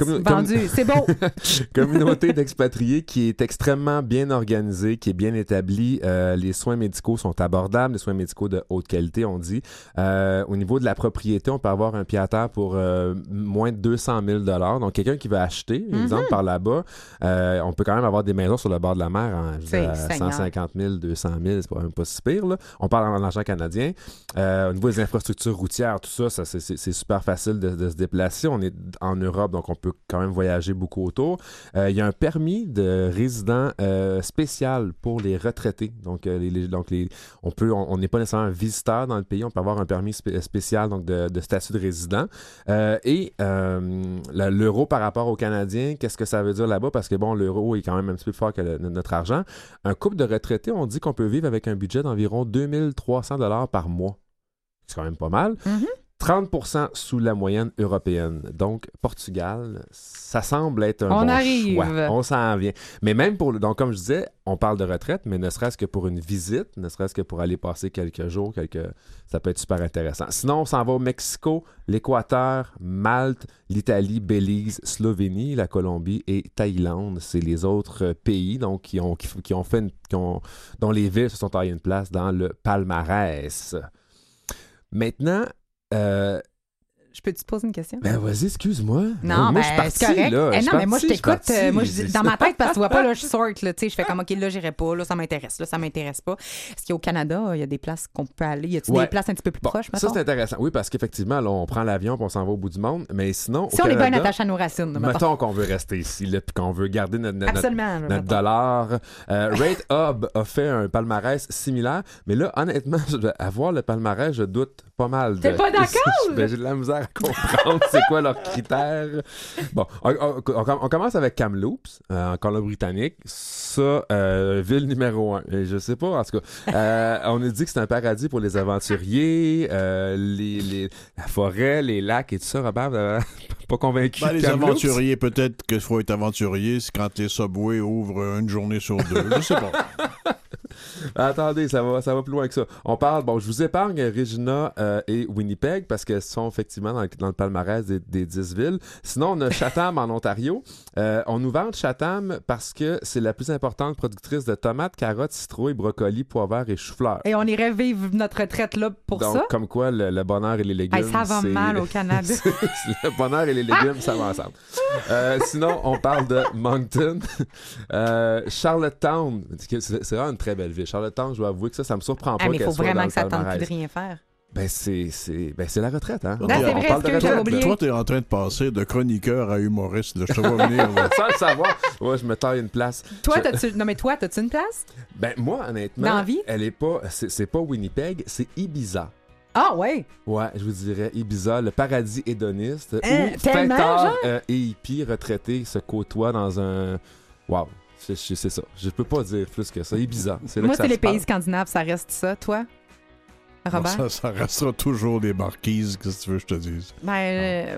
Speaker 2: Vendu. C'est beau. <laughs>
Speaker 7: communauté d'expatriés qui est extrêmement bien organisée, qui est bien établie. Euh, les soins médicaux sont abordables, les soins médicaux de haute qualité, on dit. Euh, au niveau de la propriété, on peut avoir un pied à terre pour euh, moins de 200 000 Donc, quelqu'un qui veut acheter,
Speaker 2: Mhm.
Speaker 7: exemple, par là-bas, on peut quand même avoir des maisons sur le bord de la mer en je veux
Speaker 2: C'est
Speaker 7: dire, à
Speaker 2: Seigneur.
Speaker 7: 150 000, 200 000, c'est pas même pas si pire. Là. On parle en argent canadien. Au niveau des infrastructures routières, tout ça, c'est super facile de, de se déplacer. On est en Europe, donc on peut quand même voyager beaucoup autour. Euh, il y a un permis de résident euh, spécial pour les retraités. Donc, euh, on peut, on on n'est pas nécessairement un visiteur dans le pays, on peut avoir un permis spé- spécial de, statut de résident. Et l'euro par rapport au Canadien, qu'est-ce que ça veut dire là-bas? Parce que bon, l'euro est quand même un petit peu plus fort que notre argent. Un couple de retraités, on dit qu'on peut vivre avec un budget d'environ 2300 dollars par mois. C'est quand même pas mal.
Speaker 2: Mhm.
Speaker 7: 30% sous la moyenne européenne. Donc, Portugal, ça semble être un
Speaker 2: On
Speaker 7: bon
Speaker 2: arrive.
Speaker 7: choix. On s'en vient. Mais même pour... le- Donc, comme je disais, on parle de retraite, mais ne serait-ce que pour une visite, ne serait-ce que pour aller passer quelques jours, quelques... ça peut être super intéressant. Sinon, on s'en va au Mexico, l'Équateur, Malte, l'Italie, Belize, Slovénie, la Colombie et Thaïlande. C'est les autres euh, pays donc, qui, ont, qui, qui ont fait une- qui ont- dont les villes se sont taillées une place dans le palmarès. Maintenant, euh,
Speaker 2: Je peux te poser une question?
Speaker 7: ben vas-y, excuse-moi.
Speaker 2: Non,
Speaker 7: moi,
Speaker 2: ben,
Speaker 7: je suis
Speaker 2: c'est correct.
Speaker 7: là.
Speaker 2: Eh non, mais moi, je t'écoute. euh, moi, je dans ma tête, parce que tu vois pas, là, je sorte, là, tu sais, je fais comme, OK, là, j'irai pas, là, ça m'intéresse, là, ça m'intéresse pas. Est-ce qu'au Canada, il y a des places qu'on peut aller? Y a-t-il
Speaker 7: Ouais.
Speaker 2: des places un petit peu plus
Speaker 7: Bon,
Speaker 2: proches,
Speaker 7: ça,
Speaker 2: mettons?
Speaker 7: c'est intéressant. Oui, parce qu'effectivement, là, on prend l'avion et on s'en va au bout du monde. Mais sinon,
Speaker 2: Si
Speaker 7: au
Speaker 2: on est bien
Speaker 7: Canada,
Speaker 2: attaché à nos racines, mettons.
Speaker 7: mettons qu'on veut rester ici, là, puis qu'on veut garder notre, notre,
Speaker 2: Absolument. là,
Speaker 7: notre
Speaker 2: mettons.
Speaker 7: dollar. Euh, Rate <laughs> Hub a fait un palmarès similaire, mais là, honnêtement, je dois- à voir le palmarès, je doute pas mal.
Speaker 2: T'es pas d'accord? <laughs>
Speaker 7: Ben, J'ai de la misère à comprendre c'est quoi leurs critères. Bon, on, on- on- on commence avec Kamloops, euh, en Colombie-Britannique. Ça, euh, ville numéro un. Et je sais pas, en tout cas. euh, on nous dit que c'est un paradis pour les aventuriers, euh, les, les- la forêt, les lacs et tout ça. Robert, <laughs> pas convaincu.
Speaker 1: Ben, les aventuriers, peut-être qu'il faut être aventurier, c'est quand les subways ouvrent une journée sur deux. Je sais pas. <laughs> <laughs>
Speaker 7: Attendez, ça va, ça va plus loin que ça. On parle, bon, je vous épargne Regina euh, et Winnipeg parce qu'elles sont effectivement dans, le- dans le palmarès des, des 10 villes. Sinon, on a <laughs> Chatham en Ontario. Euh, on nous vante Chatham parce que c'est la plus importante productrice de tomates, carottes, citrouilles, brocolis, pois verts et choux-fleurs.
Speaker 2: Et on irait vivre notre retraite là pour
Speaker 7: Donc,
Speaker 2: ça?
Speaker 7: comme quoi, le, le bonheur et les légumes.
Speaker 2: Hey, ça va mal au Canada. <laughs>
Speaker 7: le bonheur et les légumes, ça va ensemble. Euh, sinon, on parle de Moncton. Charlottetown. C'est c'est vraiment une très belle ville. Charlottetown, je dois avouer que ça, ça me surprend pas
Speaker 2: Ah, mais il faut
Speaker 7: soit
Speaker 2: vraiment
Speaker 7: dans
Speaker 2: que ça tente plus de rien faire.
Speaker 7: Ben, c'est c'est- ben, c'est la retraite, hein?
Speaker 1: Non, c'est vrai,
Speaker 7: parle
Speaker 2: oublié.
Speaker 7: là.
Speaker 1: Toi, tu es en train de passer de chroniqueur à humoriste. là. Je te vois venir. là. <laughs>
Speaker 7: Sans le savoir, ouais, je me taille une place.
Speaker 2: Toi,
Speaker 7: Je-
Speaker 2: t'as-tu... Non, mais toi, t'as-tu une place?
Speaker 7: Ben, moi, honnêtement,
Speaker 2: Dans la vie?
Speaker 7: elle est pas, c'est c'est pas Winnipeg, c'est Ibiza.
Speaker 2: Ah, ouais.
Speaker 7: Ouais, je vous dirais Ibiza, le paradis hédoniste,
Speaker 2: Hein,
Speaker 7: où
Speaker 2: tellement,
Speaker 7: fêteurs
Speaker 2: genre?
Speaker 7: euh, et hippies retraités se côtoient dans un... Wow, c'est c'est ça. Je peux pas dire plus que ça. Ibiza, c'est là
Speaker 2: Moi, c'est les pays scandinaves, ça reste ça. Toi, Robert?
Speaker 1: Ça, ça restera toujours des marquises, qu'est-ce que tu veux que je te dise?
Speaker 2: Ben,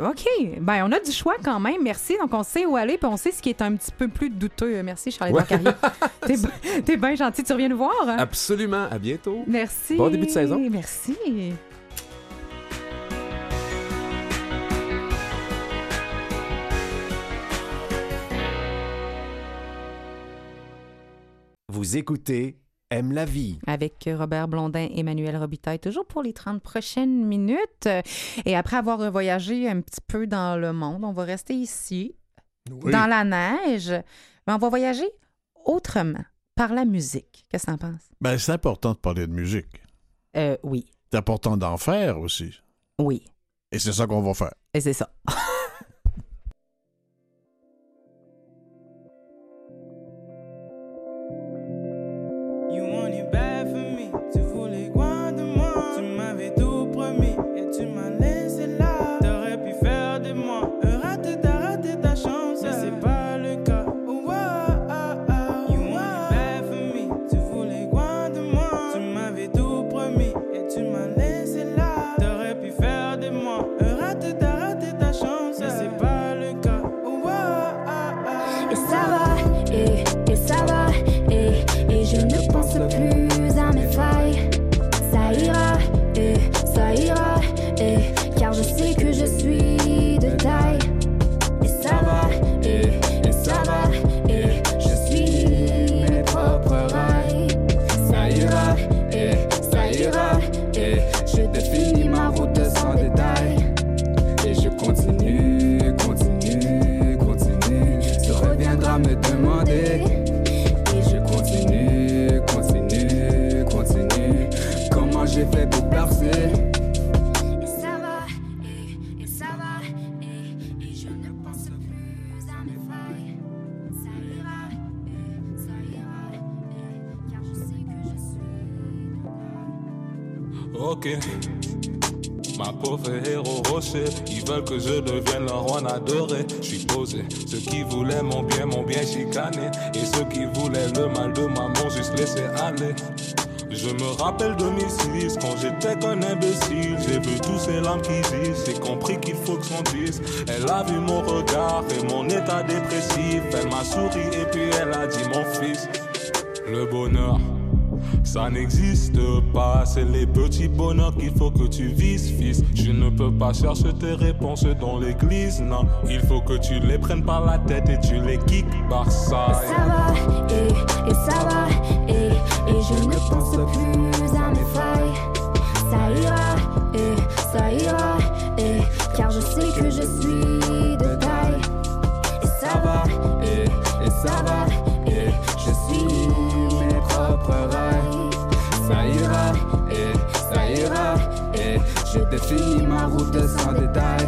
Speaker 2: euh, OK. Ben, on a du choix quand même. Merci. Donc, on sait où aller, puis on sait ce qui est un petit peu plus douteux. Merci, Charles
Speaker 7: Ouais.
Speaker 2: Carrier. <laughs> T'es bien gentil. Tu reviens nous voir. hein?
Speaker 7: Absolument, à bientôt.
Speaker 2: Merci.
Speaker 7: Bon début de saison.
Speaker 2: Merci.
Speaker 8: Vous écoutez Aime la vie.
Speaker 2: Avec Robert Blondin et Emmanuel Robitaille, toujours pour les 30 prochaines minutes. Et après avoir voyagé un petit peu dans le monde, on va rester ici,
Speaker 1: Oui.
Speaker 2: dans la neige, mais on va voyager autrement, par la musique. Qu'est-ce que t'en penses?
Speaker 1: Ben, c'est important de parler de musique.
Speaker 2: Euh, oui.
Speaker 1: C'est important d'en faire aussi.
Speaker 2: Oui.
Speaker 1: Et c'est ça qu'on va faire.
Speaker 2: Et c'est ça. <laughs>
Speaker 9: provoquer. Ma pauvre héros rocher, ils veulent que je devienne leur roi adoré. Je suis posé, ceux qui voulaient mon bien, mon bien chicané. Et ceux qui voulaient le mal de maman, juste laissé aller. Je me rappelle de mes six, quand j'étais qu'un imbécile. J'ai vu tous ces larmes qui gisent, j'ai compris qu'il faut que j'en dise. Elle a vu mon regard et mon état dépressif. Elle m'a souri et puis elle a dit mon fils. Le bonheur, ça n'existe pas. C'est les petits bonheurs qu'il faut que tu vises, fils. Je ne peux pas chercher tes réponses dans l'église, non. Il faut que tu les prennes par la tête et tu les kicks par ça.
Speaker 10: Ça va, et, et ça va, et, et je ne pense plus à mes failles. Ça ira, et ça ira, et car je sais que je suis je définis ma route sans détail.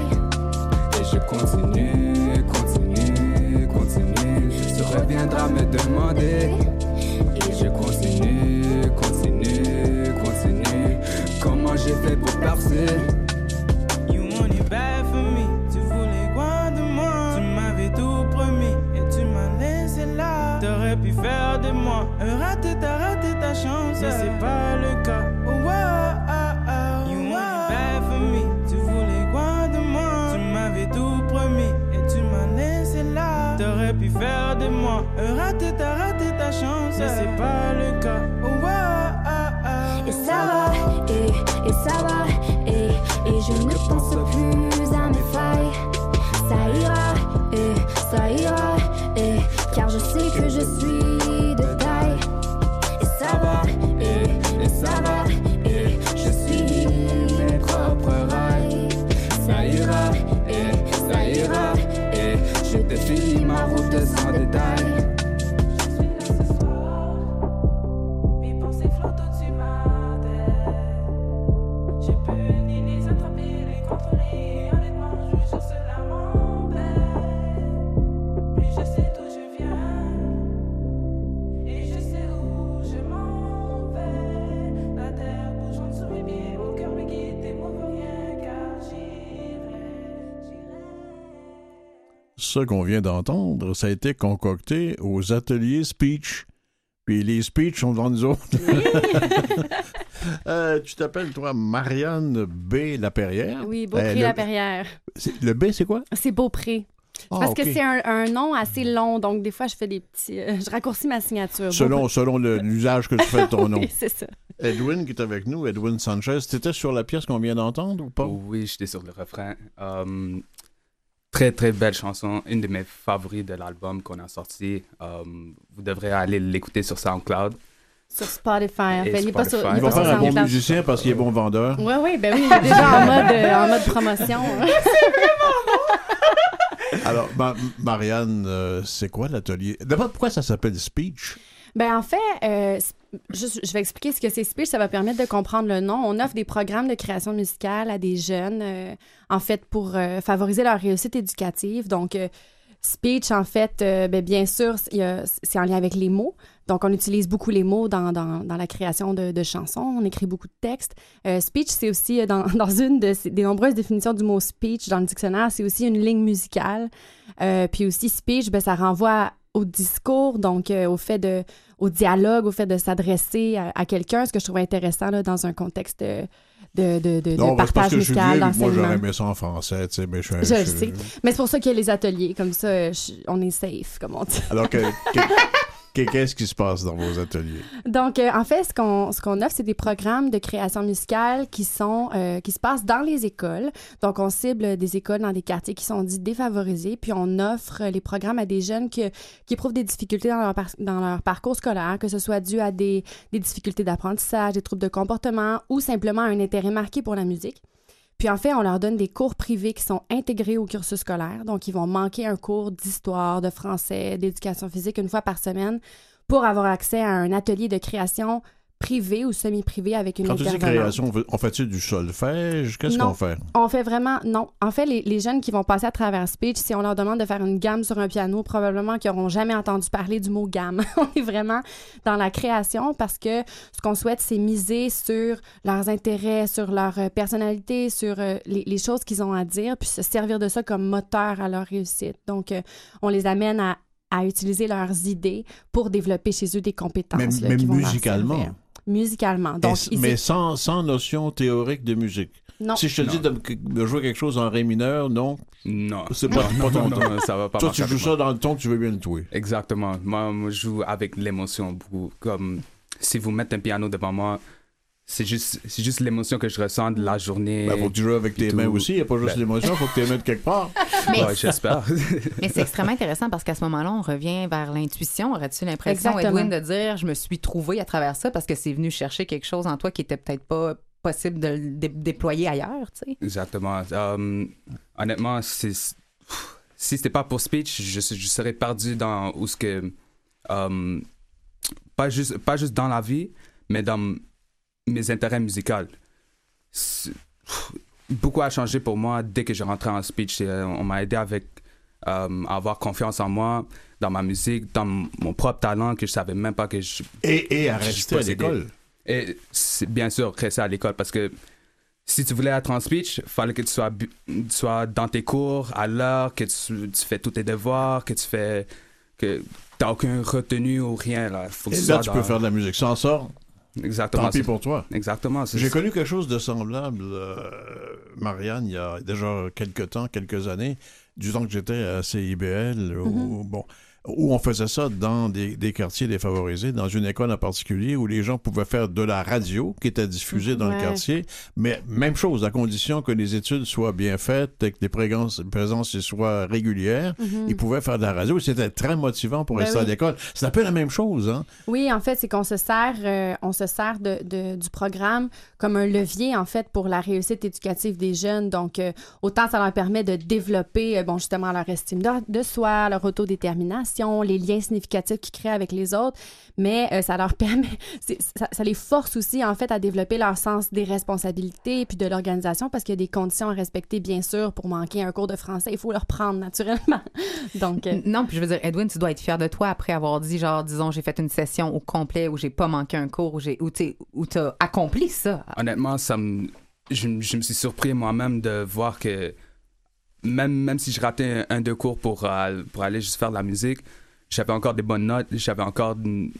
Speaker 10: Et je continue, continue, continue. Tu reviendras me demander. Et je continue, continue, continue. Comment j'ai fait pour percer?
Speaker 11: You want it bad for me? Tu voulais quoi de moi? Tu m'avais tout promis et tu m'as laissé là. T'aurais pu faire de moi un raté, t'as raté ta chance. Mais c'est pas le cas. Mais c'est pas le cas.
Speaker 10: Et ça va, et, et ça va, et, et je ne pense
Speaker 1: Qu'on vient d'entendre, ça a été concocté aux ateliers speech. Puis les speeches sont devant nous autres. <laughs> Euh, tu t'appelles, toi, Marianne B. Lapierrière?
Speaker 12: Oui,
Speaker 1: Euh,
Speaker 12: Beaupré-Laperrière.
Speaker 1: le, c'est- le B, c'est quoi?
Speaker 12: C'est Beaupré.
Speaker 1: Ah,
Speaker 12: Parce que c'est un, un nom assez long, donc des fois, je fais des petits... euh, je raccourcis ma signature.
Speaker 1: Selon, selon l'usage que tu fais de ton <laughs> nom.
Speaker 12: Oui, c'est ça.
Speaker 1: Edwin qui est avec nous, Edwin Sanchez, t'étais sur la pièce qu'on vient d'entendre ou pas?
Speaker 13: Oui, j'étais sur le refrain. Um, très, très belle chanson. Une de mes favoris de l'album qu'on a sorti. Um, vous devrez aller l'écouter sur SoundCloud.
Speaker 12: Sur Spotify. En fait, il est pas sur,
Speaker 13: Spotify.
Speaker 12: il est
Speaker 1: Il va faire un bon musicien parce qu'il est bon vendeur.
Speaker 12: Oui, oui, ben oui, il est déjà en mode, euh, en mode promotion. <laughs>
Speaker 1: Alors, Ma- Marianne, euh, c'est quoi l'atelier? D'abord, pourquoi ça s'appelle speech?
Speaker 12: Ben en fait, euh, je vais expliquer ce que c'est Speech. Ça va permettre de comprendre le nom. On offre des programmes de création musicale à des jeunes, euh, en fait, pour euh, favoriser leur réussite éducative. Donc, euh, Speech, en fait, ben, bien sûr, c'est en lien avec les mots. Donc, on utilise beaucoup les mots dans, dans, la création de, de chansons. On écrit beaucoup de textes. Speech, c'est aussi, dans, <laughs> dans une des nombreuses définitions du mot speech dans le dictionnaire, c'est aussi une ligne musicale. Puis aussi, speech, ben, ça renvoie au discours, donc au fait de, au dialogue, au fait de s'adresser à, à quelqu'un, ce que je trouve intéressant là, dans un contexte de, de, de, de- de
Speaker 1: Non, parce
Speaker 12: partage musical,
Speaker 1: puis moi, j'aurais
Speaker 12: d'enseignement.
Speaker 1: aimé ça en français, tu sais, mais je suis...
Speaker 12: Je le
Speaker 1: je-
Speaker 12: sais. Mais c'est pour ça qu'il y a les ateliers, comme ça, je- on est safe, comme on dit.
Speaker 1: Alors, que- <laughs> qu'est-ce qui se passe dans vos ateliers?
Speaker 12: Donc, euh, en fait, ce qu'on ce offre, c'est des programmes de création musicale qui sont euh, qui se passent dans les écoles. Donc, on cible des écoles dans des quartiers qui sont dits défavorisés, puis on offre les programmes à des jeunes que- qui éprouvent des difficultés dans leur, dans leur parcours scolaire, que ce soit dû à des, des difficultés d'apprentissage, des troubles de comportement ou simplement un intérêt marqué pour la musique. Puis en fait, on leur donne des cours privés qui sont intégrés au cursus scolaire. Donc, ils vont manquer un cours d'histoire, de français, d'éducation physique une fois par semaine pour avoir accès à un atelier de création privé ou semi-privé avec une
Speaker 1: Quand tu dis création, on fait- on fait-tu du solfège? Qu'est-ce qu'on fait?
Speaker 12: On fait vraiment, non. En fait, les, les jeunes qui vont passer à travers Speech, si on leur demande de faire une gamme sur un piano, probablement qu'ils n'auront jamais entendu parler du mot gamme. <laughs> on est vraiment dans la création parce que ce qu'on souhaite, c'est miser sur leurs intérêts, sur leur euh, personnalité, sur euh, les, les choses qu'ils ont à dire, puis se servir de ça comme moteur à leur réussite. Donc, euh, on les amène à à utiliser leurs idées pour développer chez eux des compétences.
Speaker 1: Même,
Speaker 12: là,
Speaker 1: même
Speaker 12: qui vont leur
Speaker 1: musicalement.
Speaker 12: Musicalement. Donc,
Speaker 1: Et- mais sans, sans notion théorique de musique.
Speaker 12: Non.
Speaker 1: Si je te dis de, de jouer quelque chose en ré mineur, non.
Speaker 13: Non.
Speaker 1: C'est pas, ton ton.
Speaker 13: non, ça va pas
Speaker 1: Toi, tu joues ça dans le ton que tu veux bien le jouer.
Speaker 13: Exactement. Moi, je joue avec l'émotion. Comme si vous mettez un piano devant moi, c'est juste, c'est juste l'émotion que je ressens de la journée.
Speaker 1: Ben, faut que tu joues avec tes mains aussi. Il n'y a pas juste
Speaker 13: Ben,
Speaker 1: l'émotion, il faut que tu les mettes quelque part. <laughs>
Speaker 2: Mais-
Speaker 13: Ouais, j'espère. <laughs>
Speaker 2: Mais c'est extrêmement intéressant parce qu'à ce moment-là, on revient vers l'intuition. Aurais-tu l'impression. Edwin, de dire je me suis trouvé à travers ça parce que c'est venu chercher quelque chose en toi qui était peut-être pas possible de le dé- déployer ailleurs, tu sais?
Speaker 13: Exactement. Euh, honnêtement, c'est- si c'était pas pour speech, je, je serais perdu dans où ce que euh, pas juste pas juste dans la vie, mais dans mes intérêts musicaux. Beaucoup a changé pour moi dès que j'ai rentré en speech. Euh, On m'a aidé avec euh, à avoir confiance en moi, dans ma musique, dans mon propre talent que je savais même pas que je
Speaker 1: Et, et à rester à l'école.
Speaker 13: Et bien sûr rester à l'école parce que si tu voulais être en speech, il fallait que tu sois, tu sois dans tes cours à l'heure, que tu, tu fais tous tes devoirs, que tu fais que t'as aucune retenue ou rien là. Faut que
Speaker 1: Et
Speaker 13: tu
Speaker 1: là, tu
Speaker 13: dans-
Speaker 1: peux faire de la musique. Sans ça,
Speaker 13: Exactement.
Speaker 1: tant pis pour toi.
Speaker 13: Exactement.
Speaker 1: J'ai connu quelque chose de semblable, euh, Marianne, il y a déjà quelques temps, quelques années, du temps que j'étais à CIBL, où, bon, où on faisait ça dans des, des quartiers défavorisés, dans une école en particulier, où les gens pouvaient faire de la radio qui était diffusée dans le quartier, mais même chose, à condition que les études soient bien faites et que les présences, soient régulières,
Speaker 12: Mhm.
Speaker 1: ils pouvaient faire de la radio. C'était très motivant pour
Speaker 12: Ben
Speaker 1: rester à
Speaker 12: oui.
Speaker 1: l'école. C'est un peu la même chose, hein?
Speaker 12: Oui, en fait, c'est qu'on se sert, euh, on se sert de, de- du programme comme un levier, en fait, pour la réussite éducative des jeunes. Donc, euh, autant ça leur permet de développer, euh, bon, justement, leur estime de, de soi, leur autodétermination, les liens significatifs qu'ils créent avec les autres, mais euh, ça leur <laughs> permet, ça, ça les force aussi, en fait, à développer leur sens des responsabilités puis de l'organisation parce qu'il y a des conditions à respecter, bien sûr, pour manquer un cours de français. Il faut le reprendre, naturellement. <laughs> Donc, euh,
Speaker 2: Non, puis je veux dire, Edwin, tu dois être fier de toi après avoir dit, genre, disons, j'ai fait une session au complet où j'ai pas manqué un cours, où j'ai, où t'es- où t'as accompli ça.
Speaker 13: Honnêtement, ça me, je, me- je me suis surpris moi-même de voir que même, même si je ratais un, un deux cours pour, euh, pour aller juste faire de la musique, j'avais encore des bonnes notes, j'avais encore une,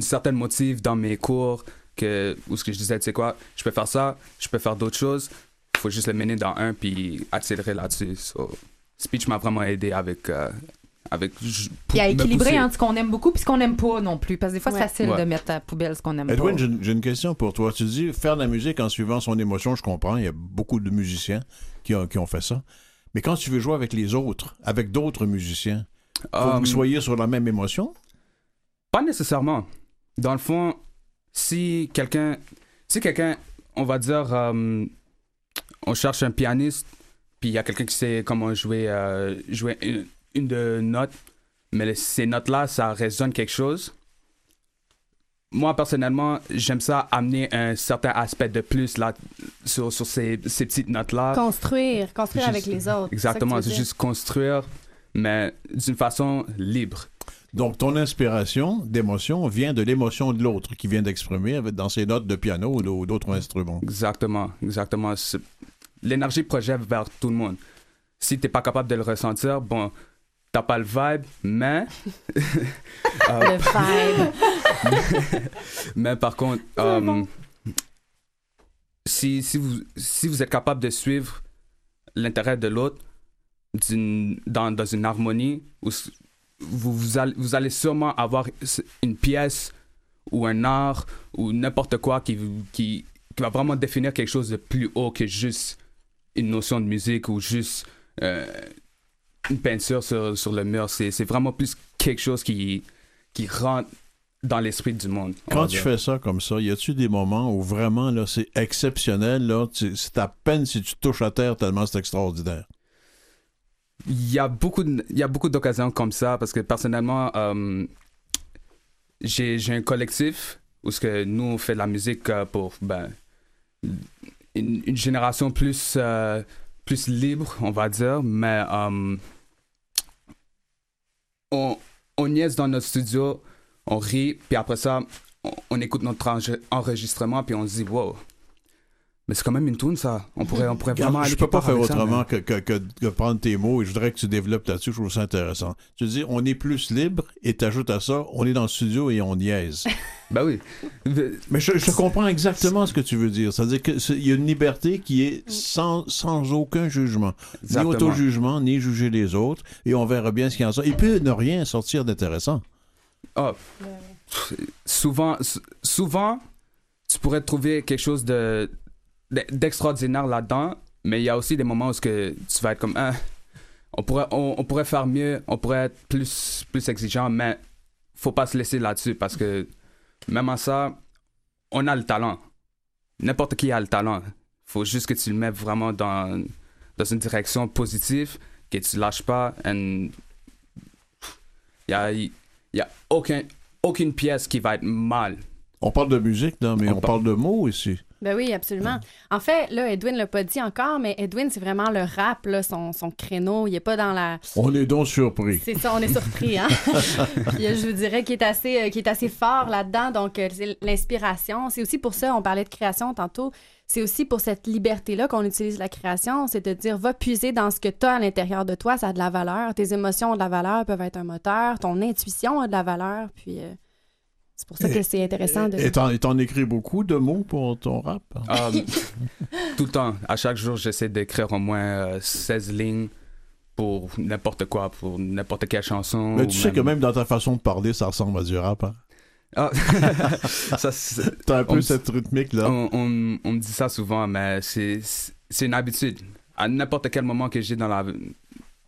Speaker 13: certaine motive dans mes cours que, où ce que je disais, tu sais quoi, je peux faire ça, je peux faire d'autres choses, il faut juste le mener dans un puis accélérer là-dessus. So, speech m'a vraiment aidé avec... euh, avec
Speaker 2: Puis à
Speaker 13: me
Speaker 2: équilibrer entre ce qu'on aime beaucoup puis ce qu'on aime pas non plus. Parce que des fois, c'est facile
Speaker 13: Ouais.
Speaker 2: de mettre à la poubelle ce qu'on aime
Speaker 1: Edwin,
Speaker 2: pas.
Speaker 1: j'ai une- j'ai une question pour toi. Tu dis faire de la musique en suivant son émotion, je comprends. Il y a beaucoup de musiciens qui ont, qui ont fait ça. Mais quand tu veux jouer avec les autres, avec d'autres musiciens, faut que
Speaker 13: Um,
Speaker 1: vous soyez sur la même émotion?
Speaker 13: Pas nécessairement. Dans le fond, si quelqu'un, si quelqu'un, on va dire, euh, on cherche un pianiste, puis il y a quelqu'un qui sait comment jouer, euh, jouer une, une de notes, mais ces notes-là, ça résonne quelque chose. Moi, personnellement, j'aime ça amener un certain aspect de plus là, sur, sur ces, ces petites notes-là.
Speaker 12: construire, construire
Speaker 13: Juste-
Speaker 12: avec les autres.
Speaker 13: Exactement,
Speaker 12: c'est tu
Speaker 13: juste construire, mais d'une façon libre.
Speaker 1: Donc, ton inspiration d'émotion vient de l'émotion de l'autre qui vient d'exprimer avec- dans ses notes de piano ou d'autres instruments.
Speaker 13: Exactement, exactement. L'énergie projette vers tout le monde. Si t'es pas capable de le ressentir, bon, t'as pas le vibe, mais... <laughs> Euh.
Speaker 12: Le vibe. <laughs>
Speaker 13: mais par contre, euh, si, si, vous, si vous êtes capable de suivre l'intérêt de l'autre dans, dans une harmonie, où vous, vous, allez, vous allez sûrement avoir une pièce ou un art ou n'importe quoi qui, qui, qui va vraiment définir quelque chose de plus haut que juste une notion de musique ou juste euh, une peinture sur, sur le mur. C'est vraiment plus quelque chose qui, qui rentre dans l'esprit du monde. on
Speaker 1: Quand tu fais ça comme ça, y a-tu des moments où vraiment là c'est exceptionnel là, c'est à peine si tu touches à terre tellement c'est extraordinaire?
Speaker 13: Il y a beaucoup, il y a beaucoup d'occasions comme ça parce que personnellement, euh, j'ai un collectif où ce que nous on fait de la musique euh, pour ben, une, une génération plus euh, plus libre, on va dire, mais euh, on, on niaise dans notre studio, on rit, puis après ça, on, on écoute notre enre- enregistrement, puis on se dit, wow, mais c'est quand même une tune, ça. On pourrait, on pourrait vraiment aller
Speaker 1: je peux pas faire
Speaker 13: ça,
Speaker 1: autrement
Speaker 13: mais-
Speaker 1: que, que, prendre tes mots et je voudrais que tu développes là-dessus. Je trouve ça intéressant. Tu dis, on est plus libre et t'ajoutes à ça, on est dans le studio et on niaise. <laughs>
Speaker 13: ben oui.
Speaker 1: Mais je, je comprends exactement ce que tu veux dire. C'est-à-dire qu'il y a une liberté qui est sans, sans aucun jugement.
Speaker 13: Exactement.
Speaker 1: Ni auto-jugement, ni juger les autres. Et on verra bien ce qu'il y en sort. Il peut ne rien sortir d'intéressant.
Speaker 13: Ah, souvent, souvent, tu pourrais trouver quelque chose de- d'extraordinaire là-dedans, mais il y a aussi des moments où que tu vas être comme, ah, on pourrait, on, on pourrait faire mieux, on pourrait être plus, plus exigeant, mais faut pas se laisser là-dessus parce que même à ça, on a le talent. N'importe qui a le talent. Faut juste que tu le mettes vraiment dans, dans une direction positive, que tu lâches pas. Il y a, y a aucun, aucune pièce qui va être mal.
Speaker 1: On parle de musique, là, mais on, parle de mots ici.
Speaker 12: Ben oui, absolument. En fait, là, Edwin l'a pas dit encore, mais Edwin, c'est vraiment le rap, là, son, son créneau. Il est pas dans la.
Speaker 1: On est donc surpris.
Speaker 12: C'est ça, on est surpris, hein? <laughs> Puis, je vous dirais qu'il est assez, euh, qu'il est assez fort là-dedans. Donc, euh, c'est l'inspiration. C'est aussi pour ça, on parlait de création tantôt. C'est aussi pour cette liberté-là qu'on utilise la création. C'est de dire, va puiser dans ce que tu as à l'intérieur de toi. Ça a de la valeur. Tes émotions ont de la valeur, peuvent être un moteur. Ton intuition a de la valeur. Puis, euh, c'est pour ça que c'est intéressant de.
Speaker 1: Et t'en, et t'en écris beaucoup de mots pour ton rap?
Speaker 13: Um, <laughs> tout le temps. À chaque jour, j'essaie d'écrire au moins euh, 16 lignes pour n'importe quoi, pour n'importe quelle chanson.
Speaker 1: Mais tu sais que même dans ta façon de parler, ça ressemble à du rap. Hein?
Speaker 13: Ah, <laughs> ça,
Speaker 1: T'as un peu
Speaker 13: on me-
Speaker 1: cette rythmique-là.
Speaker 13: On, on- on me dit ça souvent, mais c'est une habitude. À n'importe quel moment que j'ai dans la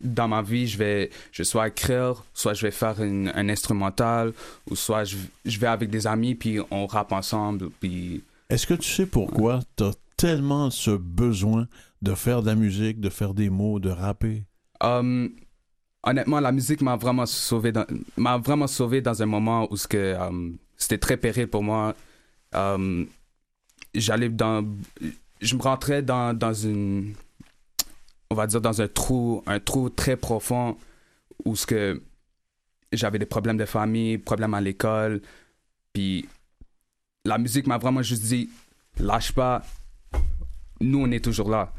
Speaker 13: dans ma vie, je vais je soit écrire, soit je vais faire une- un instrumental, ou soit je, je vais avec des amis puis on rappe ensemble. Puis
Speaker 1: Est-ce que tu sais pourquoi t'as tellement ce besoin de faire de la musique, de faire des mots, de rapper?
Speaker 13: Um, honnêtement, la musique m'a vraiment sauvé dans, m'a vraiment sauvé dans un moment où ce que um, c'était très péril pour moi. Um, j'allais dans, je me rentrais dans, dans une, on va dire dans un trou, un trou très profond où ce que j'avais des problèmes de famille, problèmes à l'école, puis la musique m'a vraiment juste dit, lâche pas, nous on est toujours là.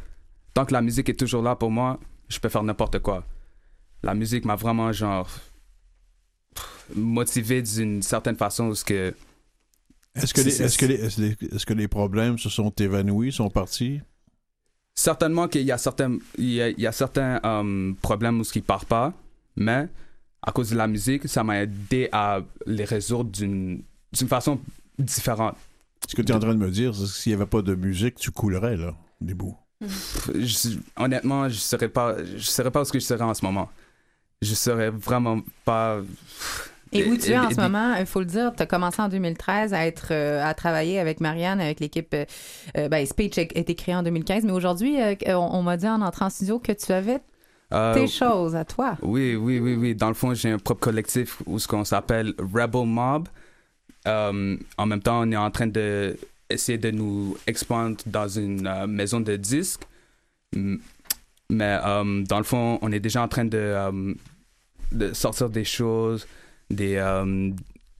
Speaker 13: Tant que la musique est toujours là pour moi, je peux faire n'importe quoi. La musique m'a vraiment genre motivé d'une certaine façon où ce que
Speaker 1: Est-ce que, les,
Speaker 13: C'est-
Speaker 1: est-ce, que les, est-ce les- est-ce que les problèmes se sont évanouis, sont partis?
Speaker 13: Certainement qu'il y a certains il y a, il y a certains euh, problèmes où ce qui part pas, mais à cause de la musique, ça m'a aidé à les résoudre d'une d'une façon différente.
Speaker 1: Ce que tu es en train de me dire, c'est que s'il n'y avait pas de musique, tu coulerais, là, des bouts.
Speaker 13: Pff, je- honnêtement, je serais pas je serais pas où ce que je serais en ce moment. Je serais vraiment pas
Speaker 2: Et où tu es en ce moment, il faut le dire, tu as commencé en 2013 à être euh, à travailler avec Marianne, avec l'équipe euh, euh, ben, Speech a été créé en 2015, mais aujourd'hui, on, on m'a dit en entrant en studio que tu avais
Speaker 13: Euh,
Speaker 2: tes choses à toi.
Speaker 13: Oui, oui, oui, oui. Dans le fond, j'ai un propre collectif où ce qu'on s'appelle Rebel Mob. En même temps, on est en train de essayer de nous expandre dans une maison de disques. Mais dans le fond, on est déjà en train de, de sortir des choses, des, euh,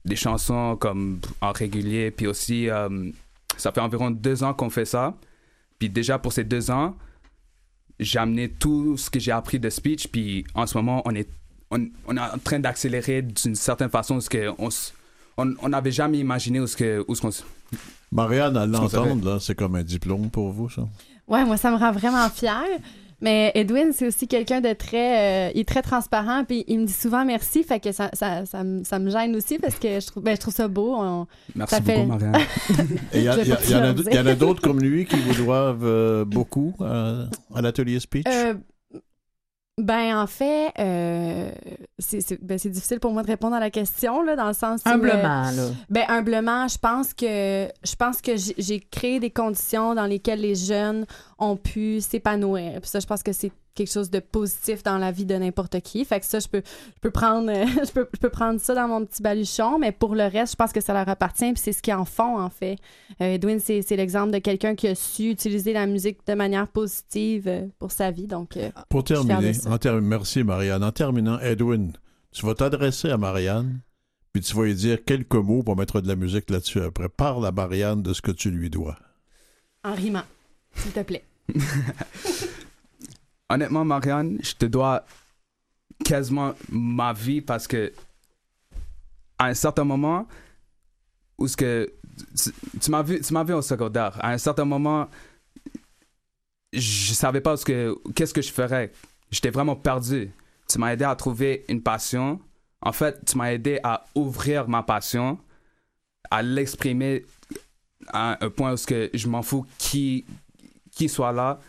Speaker 13: des chansons comme en régulier. Puis aussi, euh, ça fait environ deux ans qu'on fait ça. Puis déjà pour ces deux ans, j'ai amené tout ce que j'ai appris de speech, puis en ce moment, on est, on, on est en train d'accélérer d'une certaine façon ce que on s- on on n'avait jamais imaginé où ce que où ce qu'on
Speaker 1: Marianne, à
Speaker 13: qu'on
Speaker 1: l'entendre, c'est comme un diplôme pour vous, ça?
Speaker 12: Ouais, moi, ça me rend vraiment fière. Mais Edwin, c'est aussi quelqu'un de très... euh, il est très transparent, puis il me dit souvent merci, fait que ça, ça, ça, me, ça me gêne aussi parce que je trouve, ben, je trouve ça beau. on-
Speaker 13: Merci
Speaker 12: ça
Speaker 13: beaucoup,
Speaker 12: fait-
Speaker 13: Marianne. <laughs>
Speaker 1: Il y, a- en a- d'autres comme lui qui vous doivent euh, beaucoup euh, à l'atelier speech?
Speaker 12: Ben, en fait, euh, c'est ben, difficile pour moi de répondre à la question, là, dans le sens où, euh,
Speaker 2: Humblement, là.
Speaker 12: Ben, humblement, je pense que je pense que j'ai- j'ai créé des conditions dans lesquelles les jeunes ont pu s'épanouir. Puis ça, je pense que c'est quelque chose de positif dans la vie de n'importe qui. Fait que ça, je peux, je peux prendre, euh, <laughs> je peux, je peux prendre ça dans mon petit baluchon, mais pour le reste, je pense que ça leur appartient, puis c'est ce qu'ils en font, en fait. Euh, Edwin, c'est c'est l'exemple de quelqu'un qui a su utiliser la musique de manière positive euh, pour sa vie, donc... euh,
Speaker 1: Pour terminer, en ter- merci Marianne. En terminant, Edwin, tu vas t'adresser à Marianne, puis tu vas lui dire quelques mots pour mettre de la musique là-dessus après. Parle à Marianne de ce que tu lui dois.
Speaker 12: En rimant, s'il te plaît. <laughs>
Speaker 13: Honnêtement, Marianne, je te dois quasiment ma vie parce que à un certain moment où ce que tu, m'as vu tu m'as vu au secondaire. À un certain moment je savais pas ce que qu'est-ce que je ferais. J'étais vraiment perdu. Tu m'as aidé à trouver une passion. En fait tu m'as aidé à ouvrir ma passion à l'exprimer à un point où ce que je m'en fous qui qui soit là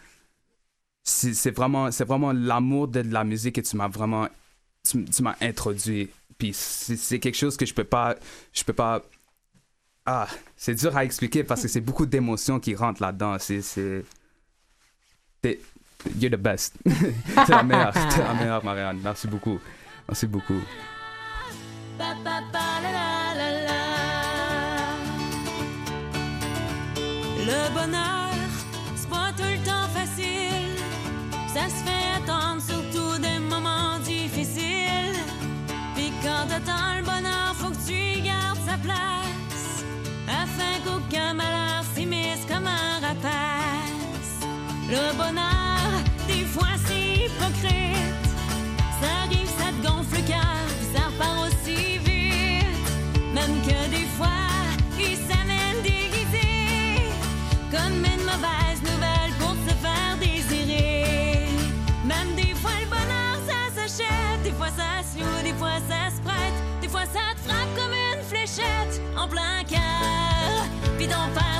Speaker 13: c'est vraiment c'est vraiment l'amour de la musique que tu m'as vraiment tu, tu m'as introduit. Puis c'est quelque chose que je peux pas je peux pas ah c'est dur à expliquer parce que c'est <laughs> beaucoup d'émotions qui rentrent là-dedans. C'est you're the best. <laughs> T'es la meilleure <laughs> t'es la meilleure Marianne. Merci beaucoup. Merci beaucoup.
Speaker 14: Le bonheur, bonheur, des fois c'est hypocrite. Ça arrive, ça te gonfle le cœur, ça repart aussi vite. Même que des fois, il s'amène déguisé comme une mauvaise nouvelle pour te faire désirer. Même des fois, le bonheur, ça s'achète, des fois ça se loue, des fois ça se prête, des fois ça te frappe comme une fléchette en plein cœur, puis t'en perds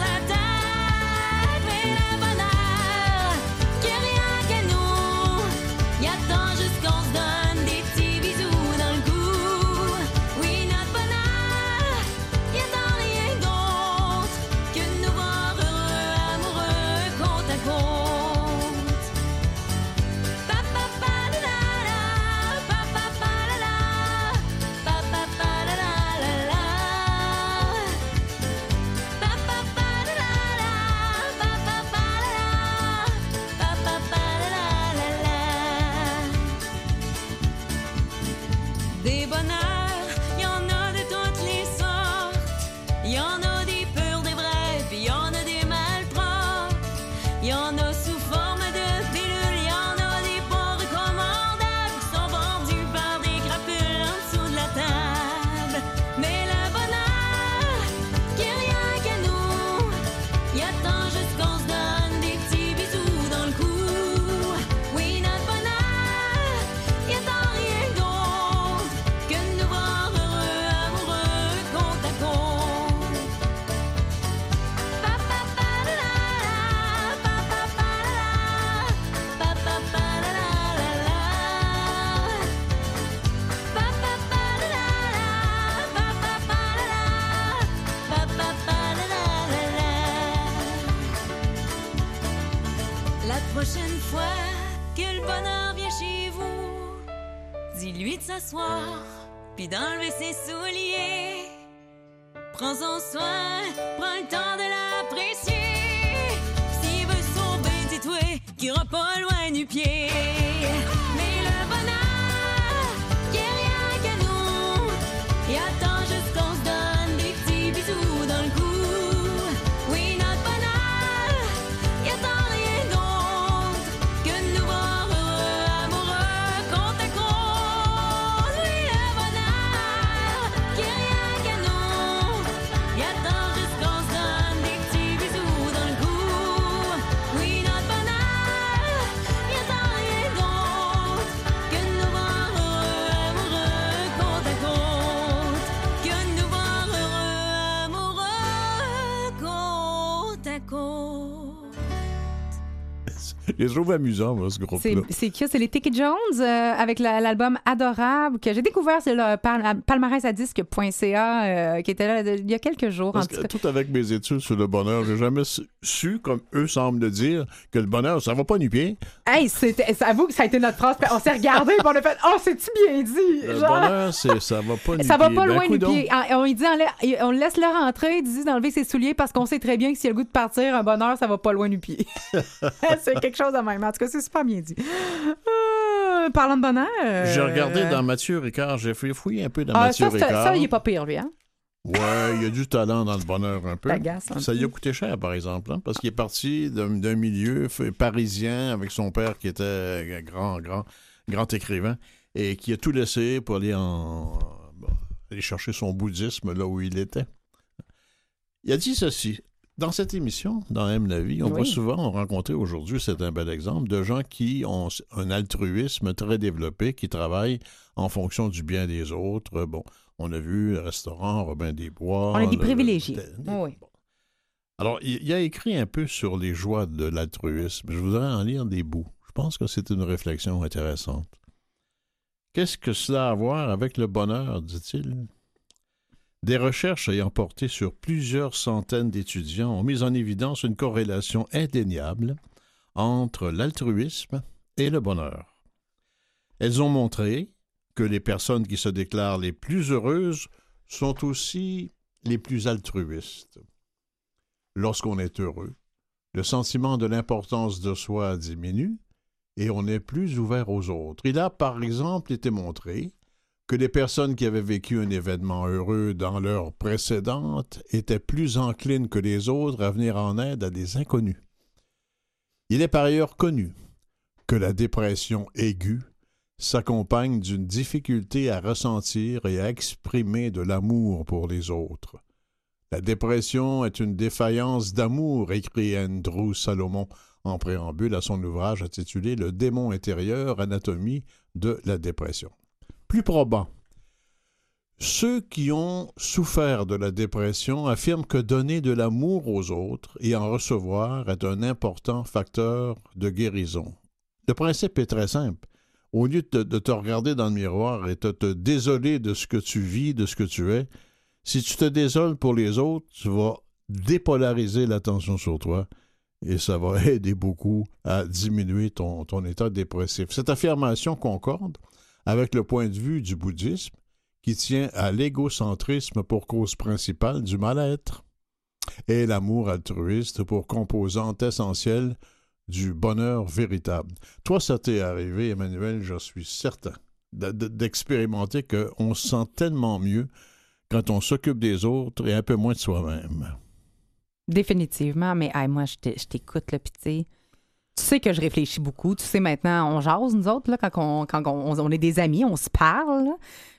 Speaker 14: You're
Speaker 1: Je trouve amusants, moi, ce
Speaker 2: C'est
Speaker 1: groupe-là.
Speaker 2: c'est qui? C'est les Ticket Jones euh, avec la- l'album Adorable que j'ai découvert sur le pal- palmarès à disque.ca euh, qui était là de- il y a quelques jours.
Speaker 1: Parce
Speaker 2: en tout
Speaker 1: que
Speaker 2: cas.
Speaker 1: tout avec mes études sur le bonheur, j'ai jamais su, comme eux semblent le dire, que le bonheur, ça va pas nu pied.
Speaker 2: Hey, avoue que ça a été notre phrase. On s'est regardé et on a fait Oh, c'est-tu bien dit?
Speaker 1: Le
Speaker 2: Genre-
Speaker 1: bonheur, c'est, ça va pas nu
Speaker 2: Ça va
Speaker 1: pied.
Speaker 2: pas
Speaker 1: Ben,
Speaker 2: loin du pied. Ah, On, il dit, on le laisse le rentrer, il dit d'enlever ses souliers parce qu'on sait très bien que s'il a le goût de partir, un bonheur, ça va pas loin du pied. <laughs> <laughs> c'est quelque chose de même. En tout cas, c'est super bien dit. Euh, parlant de bonheur.
Speaker 1: J'ai regardé
Speaker 2: euh,
Speaker 1: dans Mathieu Ricard, j'ai fait fouiller un peu dans
Speaker 2: Ah,
Speaker 1: Mathieu
Speaker 2: ça,
Speaker 1: Ricard.
Speaker 2: ça, il est pas pire, lui, hein?
Speaker 1: Ouais, il y a du talent dans le bonheur un peu.
Speaker 2: Un
Speaker 1: Ça
Speaker 2: peu.
Speaker 1: lui a coûté cher, par exemple, hein, parce qu'il est parti d'un milieu parisien avec son père qui était grand, grand, grand écrivain et qui a tout laissé pour aller en aller chercher son bouddhisme là où il était. Il a dit ceci. Dans cette émission, dans la vie, on
Speaker 15: Oui.
Speaker 1: voit souvent rencontrer aujourd'hui, c'est un bel exemple, de gens qui ont un altruisme très développé, qui travaillent en fonction du bien des autres. Bon, on a vu le restaurant Robin des Bois.
Speaker 2: On est des
Speaker 1: le-
Speaker 2: privilégiés.
Speaker 1: le-
Speaker 2: Oui.
Speaker 1: alors, il, il a écrit un peu sur les joies de l'altruisme. Je voudrais en lire des bouts. Je pense que c'est une réflexion intéressante. Qu'est-ce que cela a à voir avec le bonheur, dit-il? Des recherches ayant porté sur plusieurs centaines d'étudiants ont mis en évidence une corrélation indéniable entre l'altruisme et le bonheur. Elles ont montré que les personnes qui se déclarent les plus heureuses sont aussi les plus altruistes. Lorsqu'on est heureux, le sentiment de l'importance de soi diminue et on est plus ouvert aux autres. Il a, par exemple, été montré que les personnes qui avaient vécu un événement heureux dans l'heure précédente étaient plus enclines que les autres à venir en aide à des inconnus. Il est par ailleurs connu que la dépression aiguë s'accompagne d'une difficulté à ressentir et à exprimer de l'amour pour les autres. La dépression est une défaillance d'amour, écrit Andrew Salomon en préambule à son ouvrage intitulé Le démon intérieur, anatomie de la dépression. Plus probant, ceux qui ont souffert de la dépression affirment que donner de l'amour aux autres et en recevoir est un important facteur de guérison. Le principe est très simple. Au lieu de te, de te regarder dans le miroir et de te désoler de ce que tu vis, de ce que tu es, si tu te désoles pour les autres, tu vas dépolariser l'attention sur toi et ça va <laughs> aider beaucoup à diminuer ton état dépressif. Cette affirmation concorde avec le point de vue du bouddhisme qui tient à l'égocentrisme pour cause principale du mal-être et l'amour altruiste pour composante essentielle du bonheur véritable. Toi, ça t'est arrivé, Emmanuel, je suis certain de- de- d'expérimenter qu'on se sent tellement mieux quand on s'occupe des autres et un peu moins de soi-même.
Speaker 2: Définitivement, mais moi, je t'écoute, là, puis tu sais, que je réfléchis beaucoup. Tu sais, maintenant, on jase, nous autres, là, quand, on, quand on est des amis, on se parle.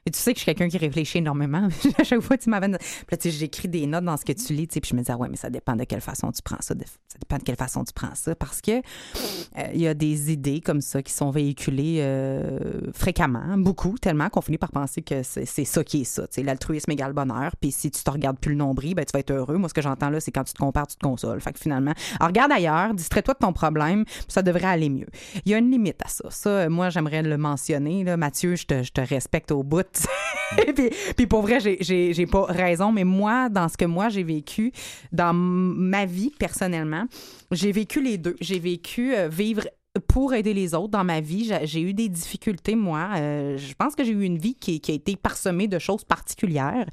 Speaker 2: Et tu sais que je suis quelqu'un qui réfléchit énormément. <laughs> à chaque fois, tu m'avais. Puis j'écris des notes dans ce que tu lis, puis je me dis, ah ouais, mais ça dépend de quelle façon tu prends ça. Ça dépend de quelle façon tu prends ça. Parce que euh, il y a des idées comme ça qui sont véhiculées euh, fréquemment, beaucoup, tellement qu'on finit par penser que c'est ça qui est ça. L'altruisme égale bonheur. Puis si tu te regardes plus le nombril, ben, tu vas être heureux. Moi, ce que j'entends là, c'est quand tu te compares, tu te consoles. Fait que finalement, alors, regarde ailleurs, distrais-toi de ton problème, puis ça devrait aller mieux. Il y a une limite à ça. Ça, euh, moi, j'aimerais le mentionner. Mathieu, je te respecte au bout. <laughs> puis, puis pour vrai, j'ai- pas raison, mais moi, dans ce que moi j'ai vécu, dans ma vie personnellement, j'ai vécu les deux. J'ai vécu euh, vivre pour aider les autres dans ma vie. J'ai- eu des difficultés, moi. Euh, je pense que j'ai eu une vie qui, qui a été parsemée de choses particulières.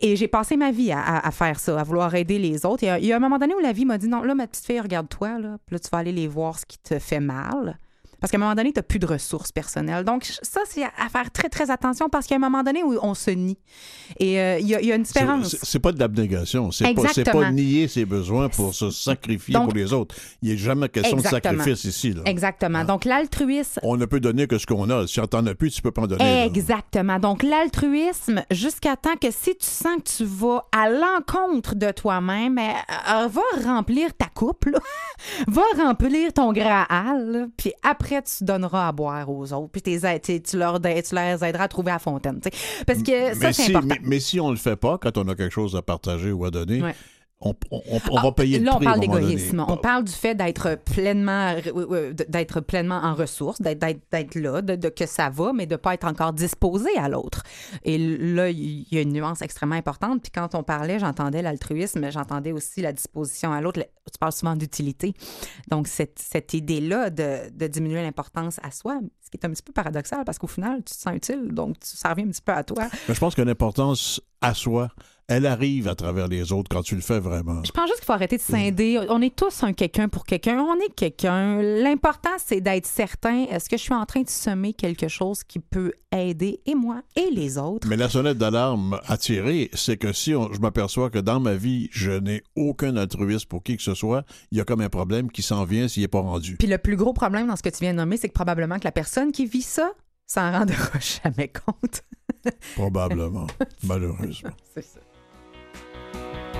Speaker 2: Et j'ai passé ma vie à, à- à faire ça, à vouloir aider les autres. Et euh, il y a un moment donné où la vie m'a dit non, là, ma petite fille, regarde-toi, là. Là, tu vas aller les voir ce qui te fait mal. Parce qu'à un moment donné, tu n'as plus de ressources personnelles. Donc, ça, c'est à faire très, très attention parce qu'il y a un moment donné où on se nie. Et euh, il y, a- y a une différence.
Speaker 1: C'est pas de l'abnégation, c'est pas, pas nier ses besoins pour se sacrifier
Speaker 2: Donc-
Speaker 1: pour les autres. Il n'est jamais question
Speaker 2: Exactement.
Speaker 1: de sacrifice ici. Là.
Speaker 2: Exactement. Donc, l'altruisme,
Speaker 1: On ne peut donner que ce qu'on a. Si on t'en as plus, tu peux pas en donner. là.
Speaker 2: Exactement. Donc, l'altruisme, jusqu'à temps que si tu sens que tu vas à l'encontre de toi-même, euh, va remplir ta coupe, là. <laughs> va remplir ton Graal, là. puis après, tu donneras à boire aux autres, puis tu, leur, tu leur aideras à trouver la fontaine. tu sais. Parce que ça,
Speaker 1: mais,
Speaker 2: c'est
Speaker 1: si,
Speaker 2: important.
Speaker 1: mais, mais si on le fait pas, quand on a quelque chose à partager ou à donner,
Speaker 2: Ouais.
Speaker 1: On, on- on va payer le
Speaker 2: Là, on
Speaker 1: prix.
Speaker 2: parle
Speaker 1: à un moment donné.
Speaker 2: d'égoïsme. On parle du fait d'être pleinement, euh, d'être pleinement en ressources, d'être, là, de, de que ça va, mais de ne pas être encore disposé à l'autre. Et là, il y a une nuance extrêmement importante. Puis quand on parlait, j'entendais l'altruisme, mais j'entendais aussi la disposition à l'autre. Tu parles souvent d'utilité. Donc, cette, cette idée-là de, de diminuer l'importance à soi, ce qui est un petit peu paradoxal parce qu'au final, tu te sens utile, donc tu- ça revient un petit peu à toi.
Speaker 1: Mais je pense que l'importance à soi, elle arrive à travers les autres quand tu le fais vraiment.
Speaker 2: Je pense juste qu'il faut arrêter de scinder. On est tous un quelqu'un pour quelqu'un. On est quelqu'un. L'important, c'est d'être certain. Est-ce que je suis en train de semer quelque chose qui peut aider et moi et les autres?
Speaker 1: Mais la sonnette d'alarme à tirer, c'est que si on- je m'aperçois que dans ma vie, je n'ai aucun altruisme pour qui que ce soit, il y a comme un problème qui s'en vient s'il n'est pas rendu.
Speaker 2: Puis le plus gros problème dans ce que tu viens de nommer, c'est que probablement que la personne qui vit ça s'en rendra <laughs> jamais compte.
Speaker 1: Probablement, malheureusement. <laughs>
Speaker 2: C'est ça. thank you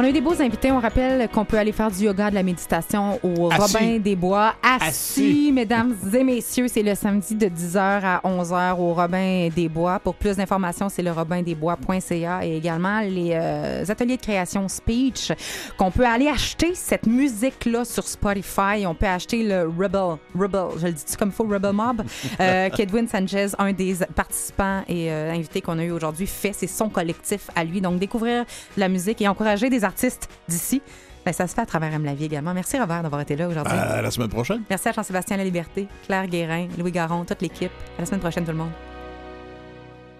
Speaker 2: On a eu des beaux invités. On rappelle qu'on peut aller faire du yoga, de la méditation au
Speaker 1: Assis.
Speaker 2: Robin des Bois. Assis,
Speaker 1: Assis.
Speaker 2: mesdames et messieurs. C'est le samedi de 10h à 11h au Robin des Bois. Pour plus d'informations, c'est le robindesbois.ca et également les euh, ateliers de création speech qu'on peut aller acheter cette musique-là sur Spotify. On peut acheter le Rebel, Rebel, je le dis comme il faut, Rebel Mob? <laughs> Euh, Kedwin Sanchez, un des participants et euh, invités qu'on a eu aujourd'hui, fait. C'est son collectif à lui. Donc, découvrir la musique et encourager des artistes d'ici, ben, ça se fait à travers M. La Vie également. Merci, Robert, d'avoir été là aujourd'hui.
Speaker 1: À la semaine prochaine.
Speaker 2: Merci à Jean-Sébastien La Liberté, Claire Guérin, Louis Garon, toute l'équipe. À la semaine prochaine, tout le monde.